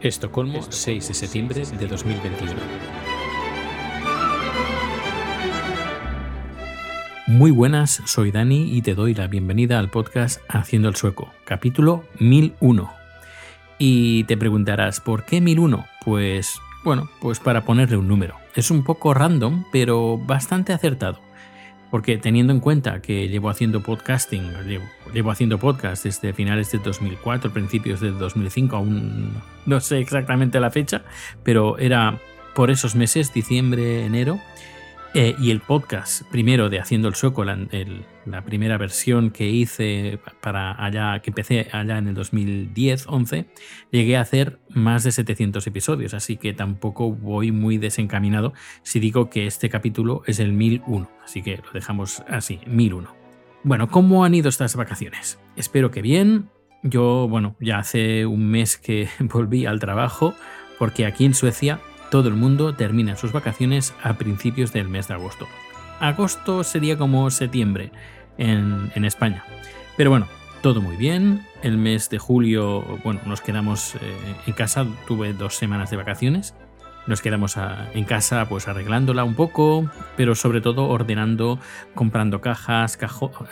Estocolmo, 6 de septiembre de 2021. Muy buenas, soy Dani y te doy la bienvenida al podcast Haciendo el Sueco, capítulo 1001. Y te preguntarás, ¿por qué 1001? Pues bueno, pues para ponerle un número. Es un poco random, pero bastante acertado. Porque teniendo en cuenta que llevo haciendo podcasting, llevo, haciendo podcast desde finales de 2004, principios de 2005, aún no sé exactamente la fecha, pero era por esos meses, diciembre, enero, eh, y el podcast primero de Haciendo el Sueco, la, la, primera versión que hice para allá, que empecé allá en el 2010-11, llegué a hacer más de 700 episodios, así que tampoco voy muy desencaminado si digo que este capítulo es el 1001, así que lo dejamos así, 1001. Bueno, ¿cómo han ido estas vacaciones? Espero que bien. Yo, bueno, ya hace un mes que volví al trabajo porque aquí en Suecia todo el mundo termina sus vacaciones a principios del mes de agosto. Agosto sería como septiembre en, España. Pero bueno, todo muy bien. El mes de julio, bueno, nos quedamos eh, en casa, tuve dos semanas de vacaciones nos quedamos en casa pues arreglándola un poco, pero sobre todo ordenando, comprando cajas,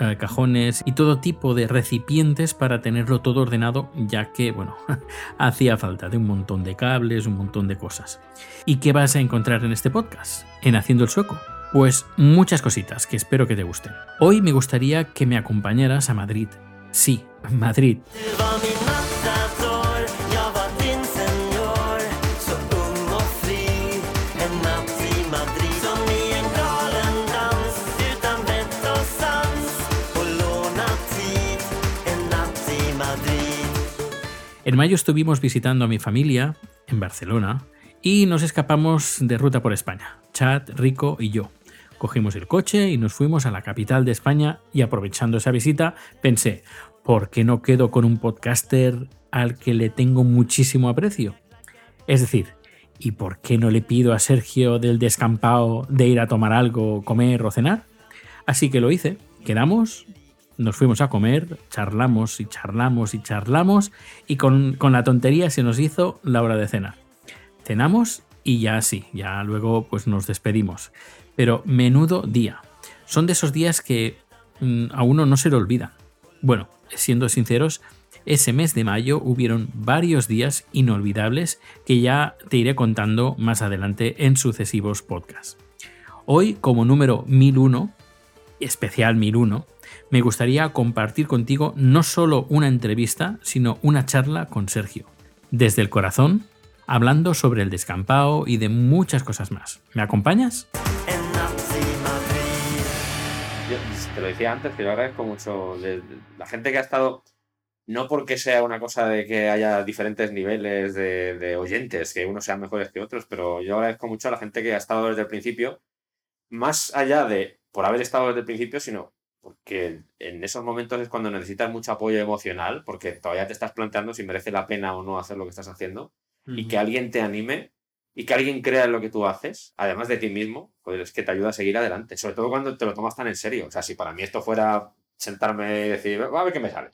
eh, cajones y todo tipo de recipientes para tenerlo todo ordenado, ya que, bueno, hacía falta de un montón de cables, un montón de cosas. ¿Y qué vas a encontrar en este podcast? En Haciendo el Sueco. Pues muchas cositas que espero que te gusten. Hoy me gustaría que me acompañaras a Madrid. Sí, Madrid. En mayo estuvimos visitando a mi familia en Barcelona y nos escapamos de ruta por España, Chad, Rico y yo. Cogimos el coche y nos fuimos a la capital de España y aprovechando esa visita pensé, ¿por qué no quedo con un podcaster al que le tengo muchísimo aprecio? Es decir, ¿y por qué no le pido a Sergio del descampado de ir a tomar algo, comer o cenar? Así que lo hice, quedamos, nos fuimos a comer, charlamos y charlamos y charlamos y con, la tontería se nos hizo la hora de cenar. Cenamos y ya sí, ya luego pues nos despedimos. Pero menudo día. Son de esos días que mm, a uno no se le olvida. Bueno, siendo sinceros, ese mes de mayo hubieron varios días inolvidables que ya te iré contando más adelante en sucesivos podcasts. Hoy, como número 1001, especial 1001, me gustaría compartir contigo no solo una entrevista, sino una charla con Sergio. Desde el corazón, hablando sobre el descampado y de muchas cosas más. ¿Me acompañas? Yo te lo decía antes, que yo agradezco mucho la gente que ha estado, no porque sea una cosa de que haya diferentes niveles de, de oyentes, que unos sean mejores que otros, pero yo agradezco mucho a la gente que ha estado desde el principio, más allá de por haber estado desde el principio, sino porque en esos momentos es cuando necesitas mucho apoyo emocional, porque todavía te estás planteando si merece la pena o no hacer lo que estás haciendo, y que alguien te anime y que alguien crea en lo que tú haces, además de ti mismo, pues es que te ayuda a seguir adelante, sobre todo cuando te lo tomas tan en serio. O sea, si para mí esto fuera sentarme y decir, a ver qué me sale.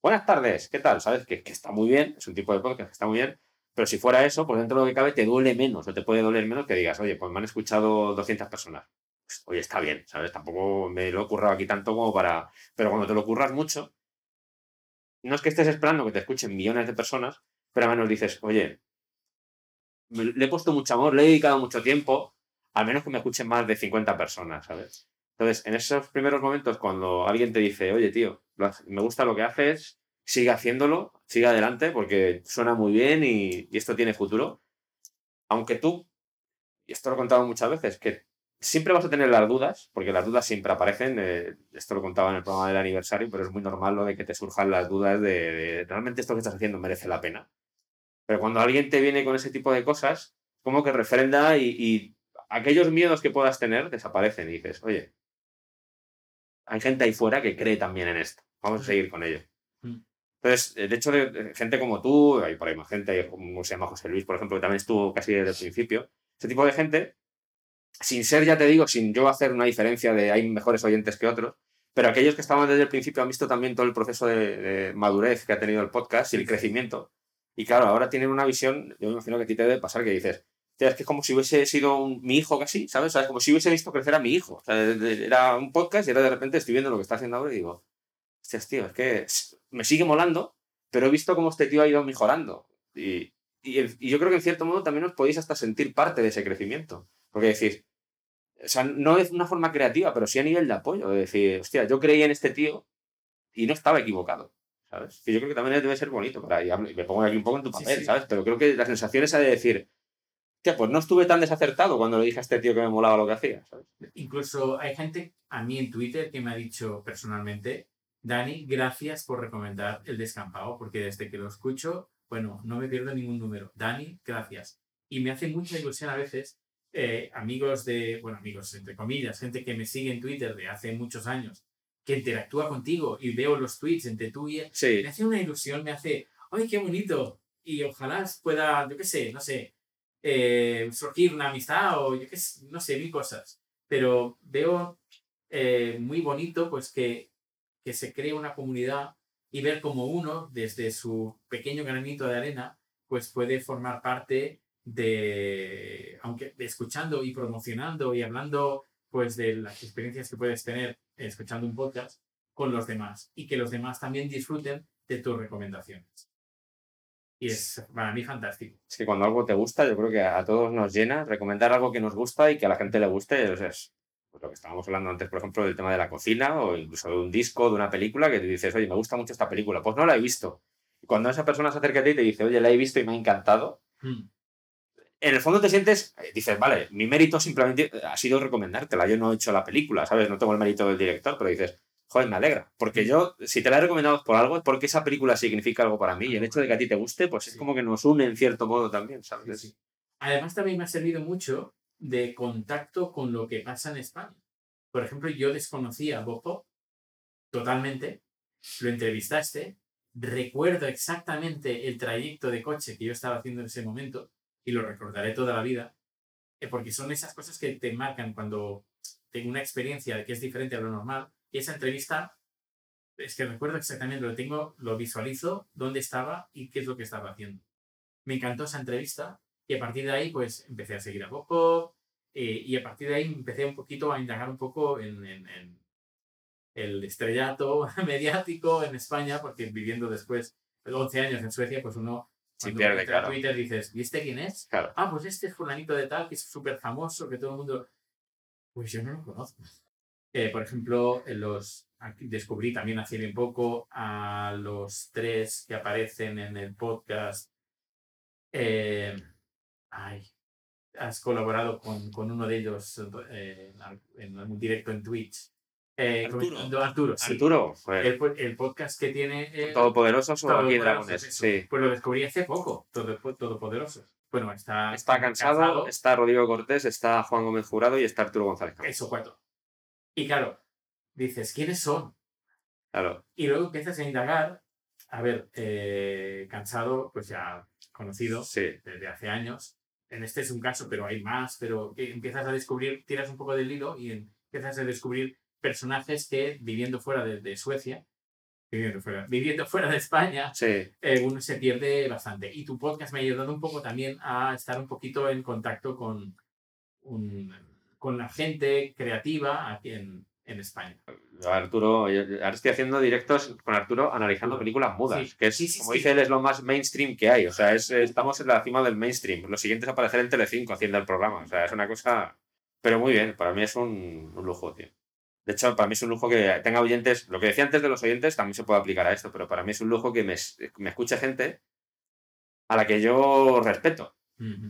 Buenas tardes, ¿qué tal? ¿Sabes? Que, que está muy bien, es un tipo de podcast que está muy bien, pero si fuera eso, pues dentro de lo que cabe te duele menos o te puede doler menos que digas, oye, pues me han escuchado 200 personas oye, está bien, ¿sabes? Tampoco me lo he currado aquí tanto como para... Pero cuando te lo curras mucho, no es que estés esperando que te escuchen millones de personas, pero al menos dices, oye, le he puesto mucho amor, le he dedicado mucho tiempo, al menos que me escuchen más de 50 personas, ¿sabes? Entonces, en esos primeros momentos, cuando alguien te dice, oye, tío, me gusta lo que haces, sigue haciéndolo, sigue adelante, porque suena muy bien y, y esto tiene futuro. Aunque tú, y esto lo he contado muchas veces, que siempre vas a tener las dudas, porque las dudas siempre aparecen. Eh, esto lo contaba en el programa del aniversario, pero es muy normal lo de que te surjan las dudas de, realmente esto que estás haciendo merece la pena. Pero cuando alguien te viene con ese tipo de cosas, como que refrenda y, aquellos miedos que puedas tener desaparecen y dices, oye, hay gente ahí fuera que cree también en esto. Vamos a seguir con ello. Entonces, de hecho, de, gente como tú, hay por ahí más gente, como se llama José Luis, por ejemplo, que también estuvo casi desde el principio, ese tipo de gente sin ser, ya te digo, sin yo hacer una diferencia de hay mejores oyentes que otros, pero aquellos que estaban desde el principio han visto también todo el proceso de, madurez que ha tenido el podcast y el crecimiento. Y claro, ahora tienen una visión, yo me imagino que a ti te debe pasar que dices, es que es como si hubiese sido mi hijo casi, ¿sabes? O sea, es como si hubiese visto crecer a mi hijo. O sea, era un podcast y ahora de repente estoy viendo lo que está haciendo ahora y digo, hostias, tío, es que me sigue molando, pero he visto cómo este tío ha ido mejorando. Y, y, yo creo que en cierto modo también os podéis hasta sentir parte de ese crecimiento. Porque decís, o sea, no es una forma creativa, pero sí a nivel de apoyo. De decir, hostia, yo creí en este tío y no estaba equivocado. ¿Sabes? Que yo creo que también debe ser bonito. Para, y me pongo aquí un poco en tu papel, ¿sabes? Pero creo que la sensación esa de decir, hostia, pues no estuve tan desacertado cuando le dije a este tío que me molaba lo que hacía, ¿sabes? Incluso hay gente a mí en Twitter que me ha dicho personalmente, Dani, gracias por recomendar el descampado, porque desde que lo escucho bueno, no me pierdo ningún número. Dani, gracias. Y me hace mucha ilusión a veces eh, amigos de, bueno, amigos entre comillas, gente que me sigue en Twitter de hace muchos años, que interactúa contigo y veo los tweets entre tú y él. Sí. Me hace una ilusión, me hace, ¡ay, qué bonito! Y ojalá pueda, yo qué sé, no sé, eh, surgir una amistad o yo qué sé, no sé, mil cosas. Pero veo eh, muy bonito pues que, que se cree una comunidad y ver cómo uno, desde su pequeño granito de arena, pues puede formar parte de, aunque escuchando y promocionando y hablando pues de las experiencias que puedes tener escuchando un podcast con los demás y que los demás también disfruten de tus recomendaciones. Y es para mí fantástico. Es que cuando algo te gusta, yo creo que a todos nos llena recomendar algo que nos gusta y que a la gente le guste. es, pues lo que estábamos hablando antes, por ejemplo, del tema de la cocina o incluso de un disco, de una película, que te dices, oye, me gusta mucho esta película, pues no la he visto. Y cuando esa persona se acerca a ti y te dice, oye, la he visto y me ha encantado, hmm. En el fondo te sientes, eh, dices, vale, mi mérito simplemente ha sido recomendártela, yo no he hecho la película, ¿sabes? No tengo el mérito del director, pero dices, joder, me alegra, porque yo, si te la he recomendado por algo, es porque esa película significa algo para mí y el hecho de que a ti te guste, pues es como que nos une en cierto modo también, ¿sabes? Además también me ha servido mucho de contacto con lo que pasa en España. Por ejemplo, yo desconocía a Bob totalmente, lo entrevistaste, recuerdo exactamente el trayecto de coche que yo estaba haciendo en ese momento y lo recordaré toda la vida, eh, porque son esas cosas que te marcan cuando tengo una experiencia que es diferente a lo normal y esa entrevista es que recuerdo exactamente, lo tengo, lo visualizo, dónde estaba y qué es lo que estaba haciendo. Me encantó esa entrevista y a partir de ahí, pues empecé a seguir a Bob eh, y a partir de ahí empecé un poquito a indagar un poco en, en, el estrellato mediático en España, porque viviendo después 11 años en Suecia, pues uno cuando pierde, claro. Twitter dices, ¿viste quién es? Claro. Ah, pues este es fulanito de tal, que es súper famoso, que todo el mundo... Pues yo no lo conozco. Eh, por ejemplo, los descubrí también hace bien poco a los tres que aparecen en el podcast. Eh, ay, has colaborado con, con uno de ellos eh, en, un directo en Twitch. Eh, Arturo. Arturo, sí. Arturo el, el, podcast que tiene. Eh, Todopoderosos o aquí Dragones. Sí. Pues lo descubrí hace poco, todo, Todopoderosos. Bueno, está. Está cansado, está Rodrigo Cortés, está Juan Gómez Jurado y está Arturo González Eso, cuatro. Y claro, dices, ¿quiénes son? Claro. Y luego empiezas a indagar. A ver, eh, cansado, pues ya conocido desde hace años en este es un caso, pero hay más, pero empiezas a descubrir, tiras un poco del hilo y empiezas a descubrir personajes que viviendo fuera de, Suecia, viviendo fuera, viviendo fuera de España, eh, uno se pierde bastante. Y tu podcast me ha ayudado un poco también a estar un poquito en contacto con, con la gente creativa aquí en, en España. Arturo, ahora estoy haciendo directos con Arturo analizando películas mudas, que es, como dice él, es lo más mainstream que hay. O sea, es, estamos en la cima del mainstream. Lo siguiente es aparecer en Telecinco haciendo el programa. O sea, es una cosa... Pero muy bien, para mí es un, lujo, tío. De hecho, para mí es un lujo que tenga oyentes. Lo que decía antes de los oyentes también se puede aplicar a esto, pero para mí es un lujo que me, me escuche gente a la que yo respeto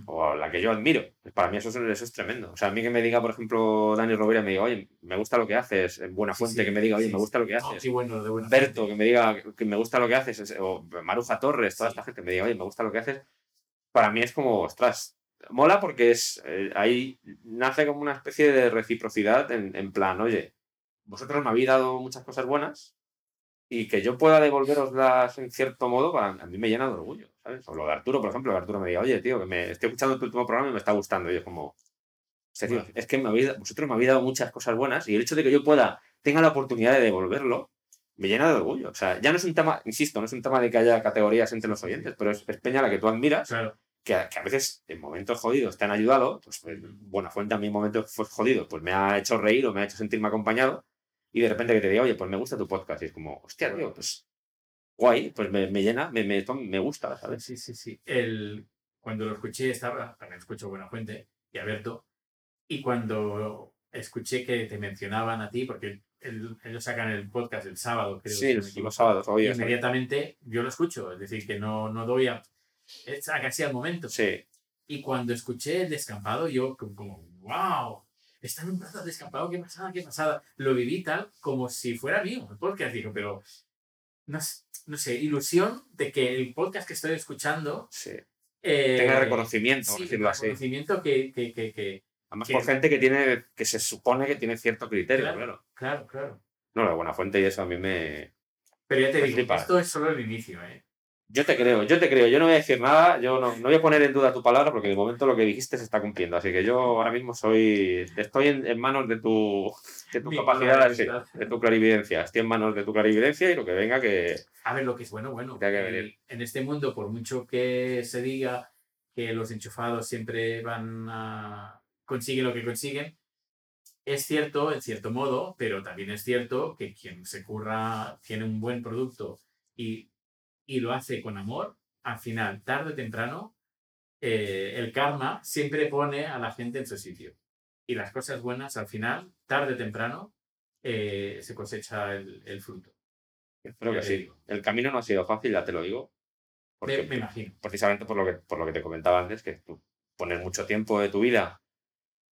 o la que yo admiro. Para mí eso es, eso es tremendo. O sea, a mí que me diga, por ejemplo, Dani Rovira, me diga, oye, me gusta lo que haces, Buena Fuente, que me diga, oye, me gusta lo que haces. sí, bueno, de buena Berto, que me diga que me gusta lo que haces, o Maruja Torres, toda esta gente que me diga, oye, me gusta lo que haces. Para mí es como, ostras, mola porque es eh, ahí nace como una especie de reciprocidad en, en plan, oye, vosotros me habéis dado muchas cosas buenas, y que yo pueda devolveroslas en cierto modo, a mí me llena de orgullo, ¿sabes? O lo de Arturo, por ejemplo, que Arturo me diga, oye, tío, que me estoy escuchando tu último programa y me está gustando. Y yo como, serio, es que me habéis, vosotros me habéis dado muchas cosas buenas y el hecho de que yo pueda, tenga la oportunidad de devolverlo, me llena de orgullo. O sea, ya no es un tema, insisto, no es un tema de que haya categorías entre los oyentes, pero es, Peña la que tú admiras, que, a, que, a veces en momentos jodidos te han ayudado, pues, pues buena fuente a mí en momentos jodidos, pues me ha hecho reír o me ha hecho sentirme acompañado, y de repente que te diga, oye, pues me gusta tu podcast, y es como, hostia, tío, pues guay, pues me, me llena, me, me, me, gusta, ¿sabes? Sí, sí, sí. El, cuando lo escuché, estaba, también escucho Buena Fuente y Alberto, y cuando escuché que te mencionaban a ti, porque ellos sacan el podcast el sábado, creo. Sí, los sábados, obvio. Inmediatamente yo lo escucho, es decir, que no, no doy a, casi al momento. Sí. Y cuando escuché el descampado, yo como, wow, está en un brazo descampado, qué pasada, qué pasada. Lo viví tal como si fuera mío, el podcast, digo, pero no, no sé, ilusión de que el podcast que estoy escuchando sí. eh, tenga reconocimiento, sí, reconocimiento que, que, que, que Además, por gente que tiene, que se supone que tiene cierto criterio, claro. Claro, claro. No, la buena fuente y eso a mí me. Pero ya te digo, esto es solo el inicio, ¿eh? Yo te creo, yo te creo. Yo no voy a decir nada, yo no, no voy a poner en duda tu palabra porque de momento lo que dijiste se está cumpliendo. Así que yo ahora mismo soy. Estoy en, manos de tu, de tu capacidad, de, tu clarividencia. Estoy en manos de tu clarividencia y lo que venga que. A ver, lo que es bueno, bueno. En este mundo, por mucho que se diga que los enchufados siempre van a consiguen lo que consiguen. Es cierto, en cierto modo, pero también es cierto que quien se curra, tiene un buen producto y, y lo hace con amor, al final, tarde o temprano, eh, el karma siempre pone a la gente en su sitio. Y las cosas buenas, al final, tarde o temprano, eh, se cosecha el, fruto. Que sí. El camino no ha sido fácil, ya te lo digo. Porque, me, imagino. Precisamente por lo, que, por lo que te comentaba antes, que tú pones mucho tiempo de tu vida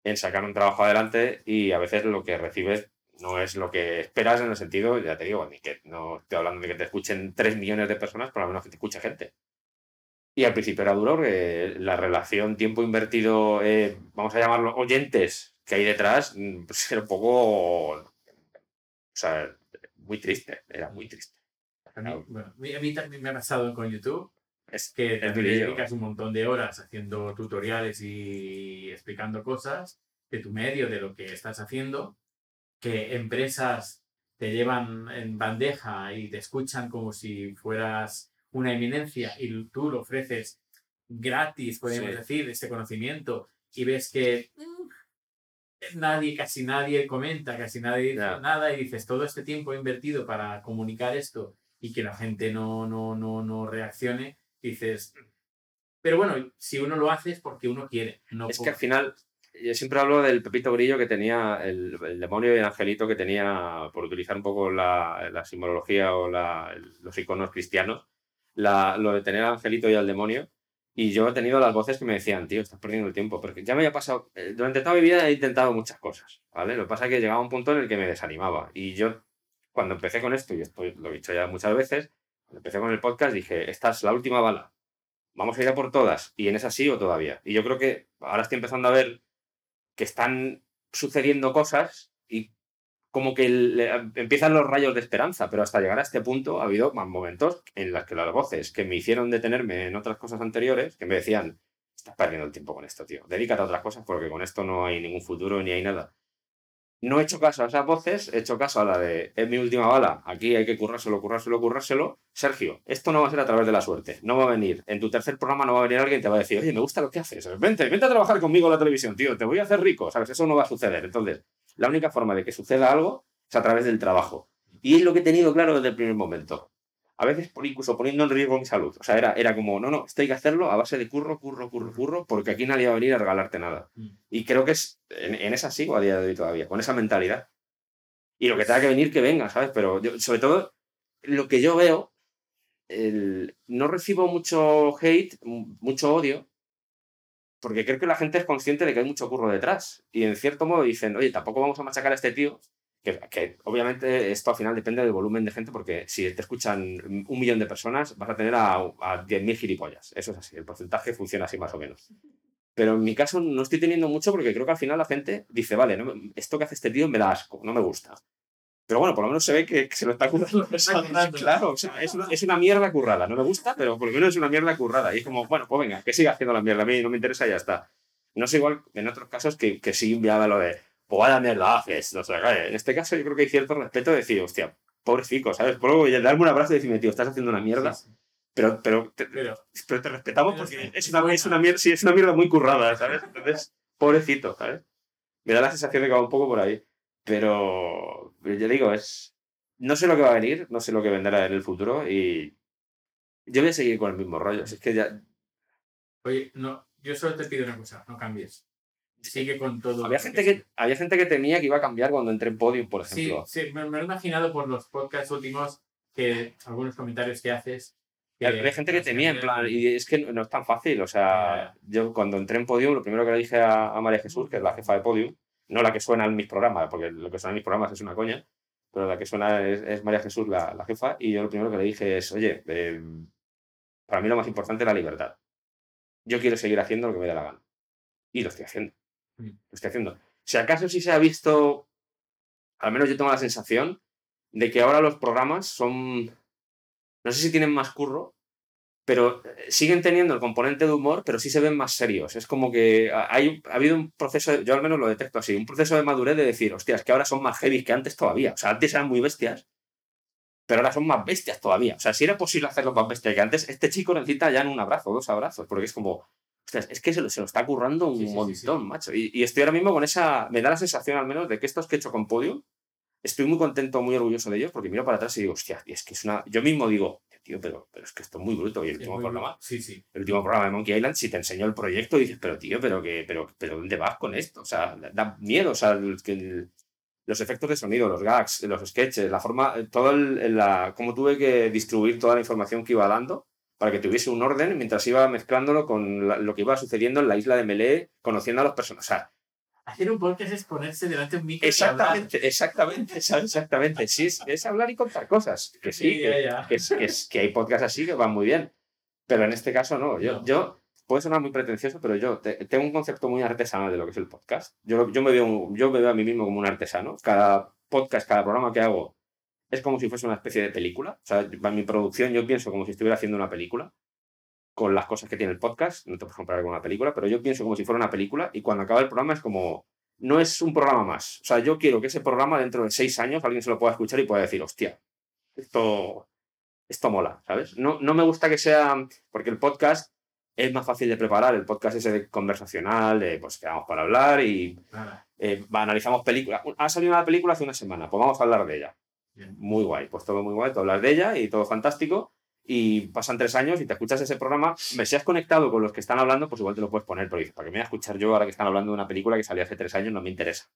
en sacar un trabajo adelante y a veces lo que recibes no es lo que esperas en el sentido, ya te digo, ni que no estoy hablando de que te escuchen 3 millones de personas, por lo menos que te escuche gente. Y al principio era duro que la relación tiempo invertido, eh, vamos a llamarlo oyentes, que hay detrás, mm, pues era un poco, o sea, muy triste, era muy triste. A mí, bueno, a mí también me ha pasado con YouTube es que te dedicas un montón de horas haciendo tutoriales y explicando cosas de tu medio, de lo que estás haciendo, que empresas te llevan en bandeja y te escuchan como si fueras una eminencia y tú lo ofreces gratis, podemos decir, este conocimiento y ves que mm, nadie, casi nadie comenta, casi nadie dice nada y dices todo este tiempo invertido para comunicar esto y que la gente no, no, no, no reaccione, dices, pero bueno, si uno lo hace es porque uno quiere. No es que al final, yo siempre hablo del Pepito Grillo que tenía, el, demonio y el angelito que tenía, por utilizar un poco la, la simbología o la, los iconos cristianos, la, lo de tener al angelito y al demonio. Y yo he tenido las voces que me decían, tío, estás perdiendo el tiempo, porque ya me había pasado, eh, durante toda mi vida he intentado muchas cosas, ¿vale? Lo que pasa es que llegaba un punto en el que me desanimaba. Y yo, cuando empecé con esto, y esto lo he dicho ya muchas veces, cuando empecé con el podcast dije, esta es la última bala. Vamos a ir a por todas. Y en esa o todavía. Y yo creo que ahora estoy empezando a ver que están sucediendo cosas y como que empiezan los rayos de esperanza, pero hasta llegar a este punto ha habido más momentos en los que las voces que me hicieron detenerme en otras cosas anteriores, que me decían, estás perdiendo el tiempo con esto, tío, dedícate a otras cosas porque con esto no hay ningún futuro ni hay nada. No he hecho caso a esas voces, he hecho caso a la de es mi última bala, aquí hay que currárselo, currárselo, currárselo. Sergio, esto no va a ser a través de la suerte, no va a venir. En tu tercer programa no va a venir alguien y te va a decir, oye, me gusta lo que haces, vente, vente a trabajar conmigo en la televisión, tío, te voy a hacer rico, ¿sabes? Eso no va a suceder. Entonces, la única forma de que suceda algo es a través del trabajo. Y es lo que he tenido claro desde el primer momento a veces por incluso poniendo en riesgo mi salud. O sea, era, era como, no, no, esto hay que hacerlo a base de curro, curro, curro, curro, porque aquí nadie va a venir a regalarte nada. Mm. Y creo que es, en, en, esa sigo a día de hoy todavía, con esa mentalidad. Y lo que tenga que venir, que venga, ¿sabes? Pero sobre todo, lo que yo veo, el, no recibo mucho hate, mucho odio, porque creo que la gente es consciente de que hay mucho curro detrás. Y en cierto modo dicen, oye, tampoco vamos a machacar a este tío, que, obviamente esto al final depende del volumen de gente, porque si te escuchan un millón de personas, vas a tener a, a 10.000 gilipollas. Eso es así, el porcentaje funciona así más o menos. Pero en mi caso no estoy teniendo mucho porque creo que al final la gente dice, vale, esto que hace este tío me da asco, no me gusta. Pero bueno, por lo menos se ve que, se lo está currando. claro, o sea, es, una, es, una, mierda currada. No me gusta, pero por lo menos es una mierda currada. Y es como, bueno, pues venga, que siga haciendo la mierda. A mí no me interesa y ya está. No es igual en otros casos que, que sí enviaba lo de, pues vaya mierda haces, no sé, En este caso yo creo que hay cierto respeto de decir, hostia, pobrecito, ¿sabes? Puedo darme un abrazo y decirme, tío, estás haciendo una mierda. Pero, pero, te, pero, te respetamos porque es una, es una, mierda, sí, es una mierda muy currada, ¿sabes? Entonces, pobrecito, ¿sabes? Me da la sensación de que va un poco por ahí. Pero, yo digo, es. No sé lo que va a venir, no sé lo que vendrá en el futuro y. Yo voy a seguir con el mismo rollo. Es que ya. Oye, no, yo solo te pido una cosa, no cambies. Sigue con todo. Había gente que, había gente que temía que iba a cambiar cuando entré en Podium, por ejemplo. Sí, sí me, me, he imaginado por los podcasts últimos que algunos comentarios que haces hay gente que temía, en plan, y es que no es tan fácil. O sea, yo cuando entré en Podium, lo primero que le dije a, María Jesús, que es la jefa de Podium, no la que suena en mis programas, porque lo que suena en mis programas es una coña, pero la que suena es, María Jesús, la, la, jefa, y yo lo primero que le dije es, oye, em, para mí lo más importante es la libertad. Yo quiero seguir haciendo lo que me dé la gana. Y lo estoy haciendo. Lo estoy haciendo. Si acaso sí se ha visto, al menos yo tengo la sensación de que ahora los programas son no sé si tienen más curro, pero eh, siguen teniendo el componente de humor, pero sí se ven más serios. Es como que hay, ha habido un proceso, yo al menos lo detecto así, un proceso de madurez de decir, hostias, que ahora son más heavy que antes todavía. O sea, antes eran muy bestias, pero ahora son más bestias todavía. O sea, si era posible hacerlo más bestia que antes, este chico necesita ya un abrazo, dos abrazos, porque es como, hostias, es que se lo, se lo está currando un montón, macho. Y, y, estoy ahora mismo con esa, me da la sensación al menos de que estos que he hecho con Podio, estoy muy contento, muy orgulloso de ellos, porque miro para atrás y digo, hostia, y es que es una. Yo mismo digo, tío, pero, pero es que esto es muy bruto. Y el último programa, sí, sí. el último programa de Monkey Island, si te enseñó el proyecto, dices, pero tío, pero que, pero, pero ¿dónde vas con esto? O sea, da miedo, o sea, que los efectos de sonido, los gags, los sketches, la forma, todo el, la, cómo tuve que distribuir toda la información que iba dando para que tuviese un orden mientras iba mezclándolo con lo que iba sucediendo en la isla de Melee, conociendo a los personajes. O sea, Hacer un podcast es ponerse delante de un micro. Exactamente, exactamente, exactamente. Sí, es, hablar y contar cosas. Que sí, que, Que, hay podcasts así que van muy bien. Pero en este caso no. Yo, yo puede sonar muy pretencioso, pero yo tengo un concepto muy artesanal de lo que es el podcast. Yo, yo, me veo, yo me veo a mí mismo como un artesano. Cada podcast, cada programa que hago es como si fuese una especie de película. O sea, para mi producción yo pienso como si estuviera haciendo una película con las cosas que tiene el podcast, no te puedes comparar con una película, pero yo pienso como si fuera una película y cuando acaba el programa es como, no es un programa más. O sea, yo quiero que ese programa dentro de seis años alguien se lo pueda escuchar y pueda decir, hostia, esto, esto mola, ¿sabes? No, no me gusta que sea, porque el podcast es más fácil de preparar, el podcast ese conversacional, de, pues quedamos para hablar y eh, analizamos películas. Ha salido una película hace una semana, pues vamos a hablar de ella. Muy guay, pues todo muy guay, todo hablar de ella y todo fantástico y pasan tres años y te escuchas ese programa, me seas conectado con los que están hablando, pues igual te lo puedes poner, pero ¿para qué me voy a escuchar yo ahora que están hablando de una película que salió hace tres años? No me interesa.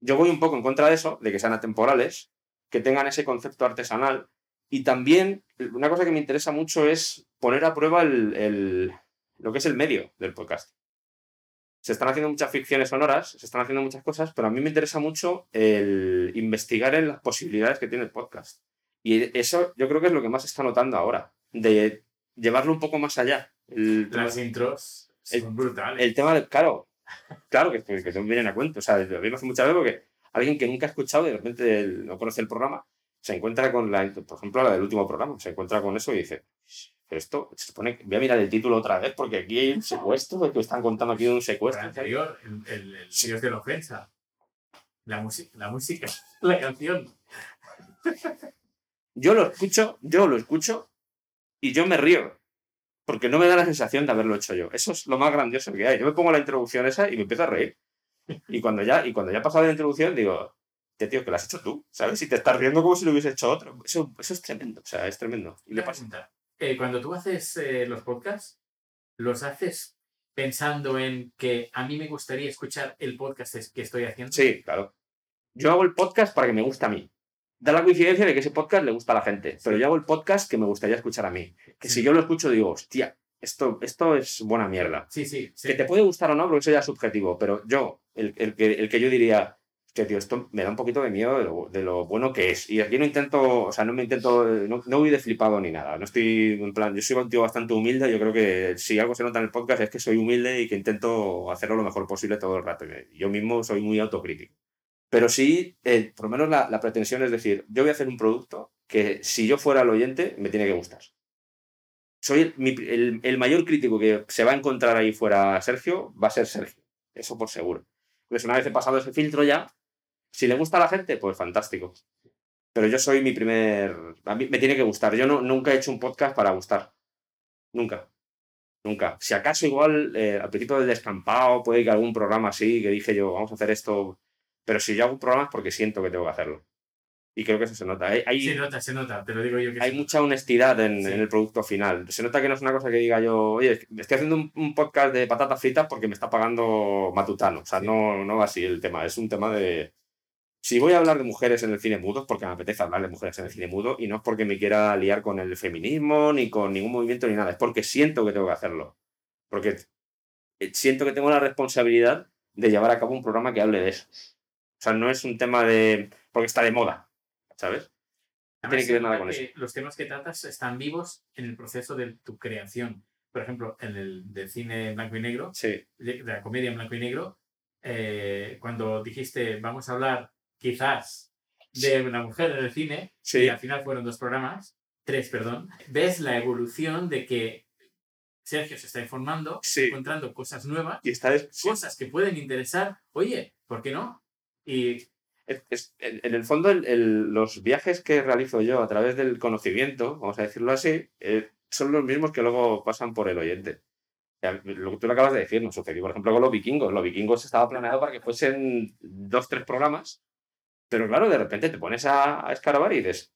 Yo voy un poco en contra de eso, de que sean atemporales, que tengan ese concepto artesanal y también una cosa que me interesa mucho es poner a prueba el, lo que es el medio del podcast. Se están haciendo muchas ficciones sonoras, se están haciendo muchas cosas, pero a mí me interesa mucho el investigar en las posibilidades que tiene el podcast. Y eso yo creo que es lo que más se está notando ahora, de llevarlo un poco más allá. Las intros son brutales. El tema de, claro, claro que, que, que vienen a cuento. O sea, lo vimos muchas veces porque alguien que nunca ha escuchado y de repente no conoce el programa, se encuentra con la, por ejemplo, la del último programa, se encuentra con eso y dice, esto, se supone, voy a mirar el título otra vez porque aquí hay un secuestro, que están contando aquí de un secuestro. El anterior, el, el, Dios de la ofensa. La, la música, la canción. Yo lo escucho, yo lo escucho y yo me río. Porque no me da la sensación de haberlo hecho yo. Eso es lo más grandioso que hay. Yo me pongo la introducción esa y me empiezo a reír. Y cuando ya, y cuando ya ha pasado la introducción, digo, tío, que lo has hecho tú, ¿sabes? Y te estás riendo como si lo hubiese hecho otro. Eso, eso es tremendo, o sea, es tremendo. Y le pasa. Eh, cuando tú haces eh, los podcasts, ¿los haces pensando en que a mí me gustaría escuchar el podcast que estoy haciendo? Sí, claro. Yo hago el podcast para que me guste a mí da la coincidencia de que ese podcast le gusta a la gente, pero yo hago el podcast que me gustaría escuchar a mí. Que si yo lo escucho digo, hostia, esto, esto es buena mierda. Sí, sí, Que te puede gustar o no, porque eso ya es subjetivo, pero yo, el, el, que, el que yo diría, que tío, esto me da un poquito de miedo de lo, bueno que es. Y aquí no intento, o sea, no me intento, no, no voy de flipado ni nada. No estoy, en plan, yo soy un tío bastante humilde. Yo creo que si algo se nota en el podcast es que soy humilde y que intento hacerlo lo mejor posible todo el rato. Yo mismo soy muy autocrítico. Pero sí, eh, por lo menos la, pretensión es decir, yo voy a hacer un producto que si yo fuera el oyente me tiene que gustar. Soy el, mayor crítico que se va a encontrar ahí fuera Sergio, va a ser Sergio. Eso por seguro. Pues una vez he pasado ese filtro ya, si le gusta a la gente, pues fantástico. Pero yo soy mi primer... A mí me tiene que gustar. Yo no, nunca he hecho un podcast para gustar. Nunca. Nunca. Si acaso igual eh, al principio del descampado puede que algún programa así, que dije yo, vamos a hacer esto. Pero si yo hago un programa es porque siento que tengo que hacerlo. Y creo que eso se nota. Hay, se nota, se nota, te lo digo yo. Que hay mucha honestidad en, el producto final. Se nota que no es una cosa que diga yo, oye, estoy haciendo un, podcast de patatas fritas porque me está pagando Matutano. O sea, no, no va así el tema. Es un tema de, si voy a hablar de mujeres en el cine mudo es porque me apetece hablar de mujeres en el cine mudo y no es porque me quiera liar con el feminismo ni con ningún movimiento ni nada, es porque siento que tengo que hacerlo. Porque eh, siento que tengo la responsabilidad de llevar a cabo un programa que hable de eso. O sea, no es un tema de... porque está de moda, ¿sabes? No tiene que ver nada con eso. Los temas que tratas están vivos en el proceso de tu creación. Por ejemplo, en el de cine blanco y negro, de, la comedia en blanco y negro, eh, cuando dijiste vamos a hablar quizás de una mujer en el cine, y al final fueron dos programas, tres, perdón, ves la evolución de que Sergio se está informando, encontrando cosas nuevas, y cosas que pueden interesar. Oye, ¿por qué no? Y en el fondo, los viajes que realizo yo a través del conocimiento, vamos a decirlo así, eh, son los mismos que luego pasan por el oyente. Lo que tú lo acabas de decir, nos sucedió, por ejemplo, con los vikingos. Los vikingos estaba planeado para que fuesen dos, tres programas pero claro, de repente te pones a, escarabar y dices,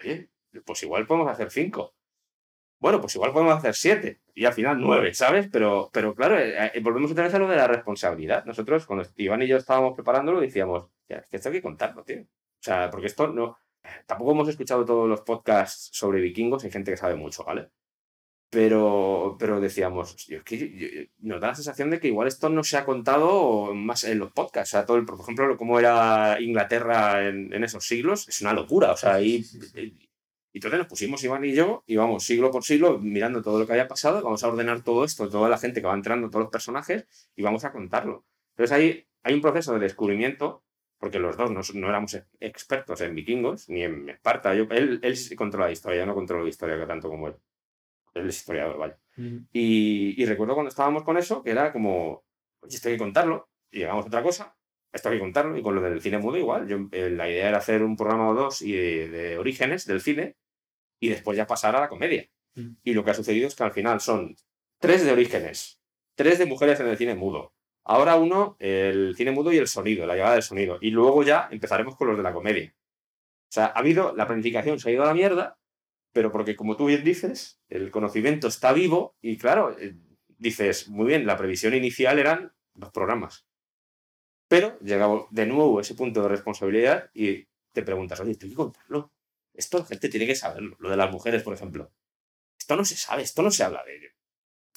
oye, pues igual podemos hacer cinco. Bueno, pues igual podemos hacer siete. Y al final nueve, ¿sabes? Pero, pero claro, eh, eh, volvemos otra vez a lo de la responsabilidad. Nosotros, cuando Iván y yo estábamos preparándolo, decíamos, ya, es que esto hay que contarlo, tío. O sea, porque esto no. Tampoco hemos escuchado todos los podcasts sobre vikingos, hay gente que sabe mucho, ¿vale? Pero, pero decíamos, es que nos da la sensación de que igual esto no se ha contado más en los podcasts. O sea, todo el, por ejemplo, cómo era Inglaterra en, esos siglos, es una locura. O sea, ahí. Y entonces nos pusimos Iván y yo, y vamos siglo por siglo mirando todo lo que había pasado, vamos a ordenar todo esto, toda la gente que va entrando, todos los personajes, y vamos a contarlo. Entonces ahí hay un proceso de descubrimiento, porque los dos no, no éramos expertos en vikingos, ni en Esparta. Yo, él, él controla la historia, yo no controlo la historia tanto como él el historiador, vaya. Mm. Y, recuerdo cuando estábamos con eso, que era como, oye, esto hay que contarlo, y llegamos a otra cosa, esto hay que contarlo, y con lo del cine mudo igual. Yo, eh, la idea era hacer un programa o dos y de, orígenes del cine, y después ya pasar a la comedia. Mm. Y lo que ha sucedido es que al final son tres de orígenes, tres de mujeres en el cine mudo. Ahora uno, el cine mudo y el sonido, la llegada del sonido. Y luego ya empezaremos con los de la comedia. O sea, ha habido, la planificación se ha ido a la mierda pero porque como tú bien dices, el conocimiento está vivo y claro, eh, dices, muy bien, la previsión inicial eran dos programas. Pero llegamos de nuevo ese punto de responsabilidad y te preguntas, oye, tengo que contarlo. Esto la gente tiene que saberlo, lo de las mujeres, por ejemplo. Esto no se sabe, esto no se habla de ello.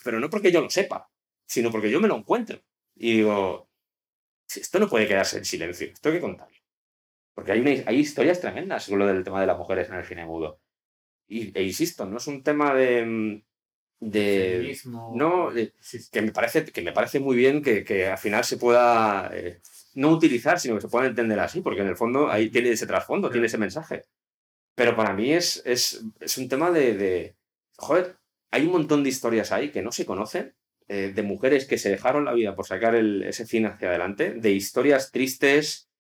Pero no porque yo lo sepa, sino porque yo me lo encuentro. Y digo, esto no puede quedarse en silencio, esto hay que contarlo. Porque hay, hay historias tremendas con lo del tema de las mujeres en el cine mudo y, e insisto, no es un tema de. Mm, de no que me parece que me parece muy bien que, que al final se pueda eh, no utilizar sino que se pueda entender así porque en el fondo ahí tiene ese trasfondo tiene ese mensaje pero para mí es, es, es un tema de, de, joder hay un montón de historias ahí que no se conocen eh, de mujeres que se dejaron la vida por sacar el, ese cine hacia adelante de historias tristes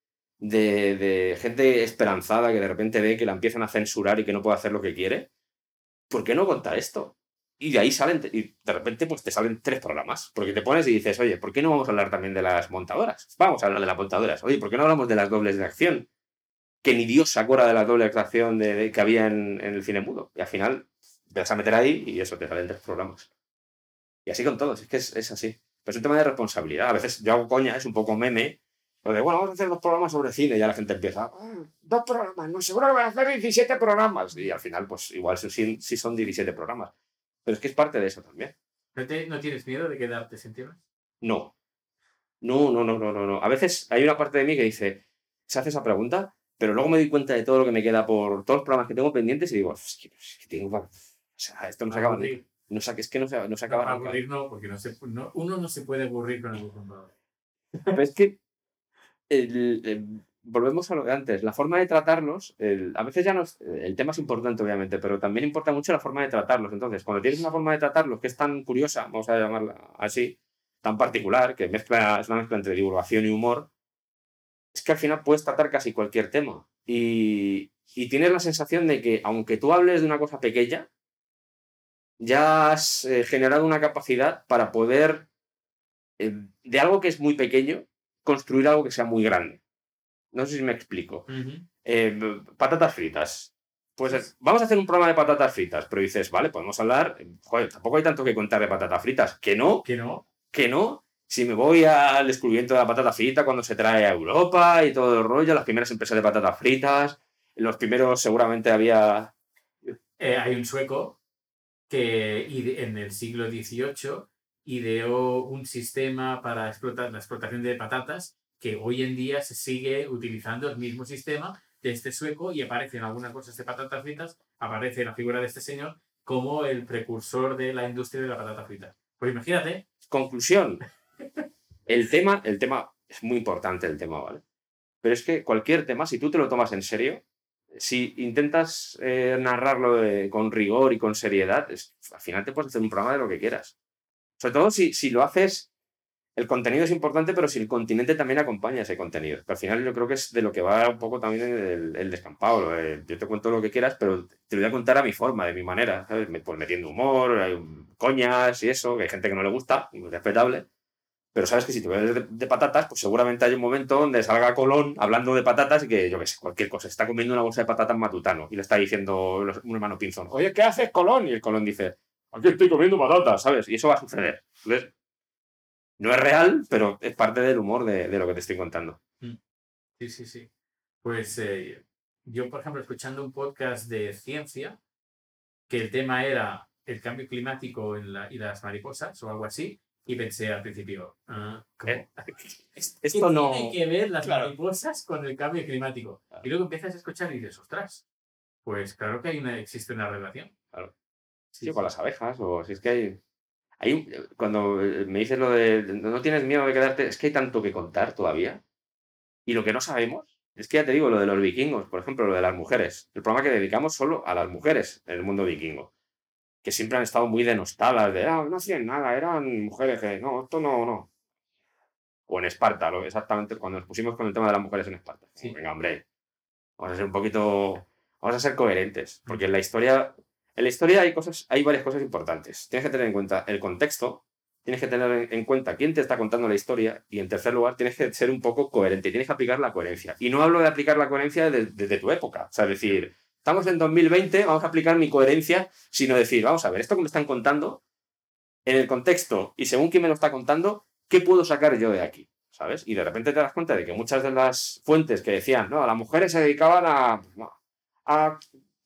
de, gente esperanzada que de repente ve que la empiezan a censurar y que no puede hacer lo que quiere, ¿por qué no contar esto? Y de ahí salen, y de repente pues te salen tres programas, porque te pones y dices, oye, ¿por qué no vamos a hablar también de las montadoras? Vamos a hablar de las montadoras. Oye, ¿por qué no hablamos de las dobles de acción? Que ni Dios se acuerda de las dobles de acción de, que había en, el cine mudo. Y al final te vas a meter ahí y eso, te salen tres programas. Y así con todos, es que es, es así. Pero es un tema de responsabilidad. A veces yo hago coña, es un poco meme, bueno, vamos a hacer dos programas sobre cine y ya la gente empieza, ah, dos programas, no, seguro que van a hacer 17 programas. Y al final, pues igual sí, sí son 17 programas. Pero es que es parte de eso también. ¿No, tienes miedo de quedarte sin? No. No, no, no, no, no, no. A veces hay una parte de mí que dice, se hace esa pregunta, pero luego me doy cuenta de todo lo que me queda por todos los programas que tengo pendientes y digo, es que, tengo... O sea, esto no se acaba. No, es que no se, no se acaba. No, aburrir no, porque no se, uno no se puede aburrir con el computador. Pero es que volvemos a lo de antes, la forma de tratarlos, a veces ya no el tema es importante obviamente, pero también importa mucho la forma de tratarlos. Entonces, cuando tienes una forma de tratarlos que es tan curiosa, vamos a llamarla así, tan particular, que mezcla, es una mezcla entre divulgación y humor, es que al final puedes tratar casi cualquier tema. y, y tienes la sensación de que aunque tú hables de una cosa pequeña, ya has eh, generado una capacidad para poder, eh, de algo que es muy pequeño, construir algo que sea muy grande. No sé si me explico. Eh, patatas fritas. Pues vamos a hacer un programa de patatas fritas, pero dices, vale, podemos hablar, joder, tampoco hay tanto que contar de patatas fritas. Que no, que no, que no. Si me voy al descubrimiento de la patata frita cuando se trae a Europa y todo el rollo, las primeras empresas de patatas fritas, los primeros seguramente había... hay un sueco que en el siglo XVIII ideó un sistema para explotar la explotación de patatas que hoy en día se sigue utilizando el mismo sistema de este sueco y aparece en algunas cosas de patatas fritas, aparece la figura de este señor como el precursor de la industria de la patata frita. Pues imagínate. Conclusión. El tema, el tema es muy importante el tema, ¿vale? Pero es que cualquier tema, si tú te lo tomas en serio, si intentas eh, narrarlo con rigor y con seriedad, al final te puedes hacer un programa de lo que quieras. Sobre todo si, si lo haces el contenido es importante, pero si el continente también acompaña ese contenido. al final yo creo que es de lo que va un poco también el, el descampado. yo te cuento lo que quieras, pero te lo voy a contar a mi forma, de mi manera, ¿sabes? Pues metiendo humor, hay coñas y eso, que hay gente que no le gusta, respetable. Pero sabes que si te ves de, patatas, pues seguramente hay un momento donde salga Colón hablando de patatas y que, yo qué sé, cualquier cosa. Está comiendo una bolsa de patatas matutano y le está diciendo un hermano pinzón, oye, ¿qué haces, Colón? Y el Colón dice, aquí estoy comiendo patatas, ¿sabes? Y eso va a suceder. Entonces, no es real, pero es parte del humor de, lo que te estoy contando. Mm. Sí, sí, sí. Pues eh, yo, por ejemplo, escuchando un podcast de ciencia, que el tema era el cambio climático en y las mariposas o algo así, y pensé al principio, ah, ¿qué Esto no tiene que ver las mariposas con el cambio climático? Y luego empiezas a escuchar y dices, ostras, pues claro que hay una, existe una relación. Claro. Sí, con las abejas, o si es que hay. hay cuando eh, me dices lo de no tienes miedo de quedarte, es que hay tanto que contar todavía. Y lo que no sabemos, es que ya te digo, lo de los vikingos, por ejemplo, lo de las mujeres. El programa que dedicamos solo a las mujeres en el mundo vikingo que siempre han estado muy denostadas, de, ah, no hacían nada, eran mujeres que, no, esto no, no. O en Esparta, lo, exactamente cuando nos pusimos con el tema de las mujeres en Esparta. Venga, hombre, vamos a ser un poquito, vamos a ser coherentes, porque en la historia, en la historia hay cosas, hay varias cosas importantes. Tienes que tener en cuenta el contexto, tienes que tener en cuenta quién te está contando la historia y en tercer lugar tienes que ser un poco coherente, tienes que aplicar la coherencia. Y no hablo de aplicar la coherencia desde, tu época, o sea, decir, estamos en 2020, vamos a aplicar mi coherencia, sino decir, vamos a ver, esto que me están contando, en el contexto y según quién me lo está contando, ¿qué puedo sacar yo de aquí? ¿Sabes? Y de repente te das cuenta de que muchas de las fuentes que decían, no, las mujeres se dedicaban a, a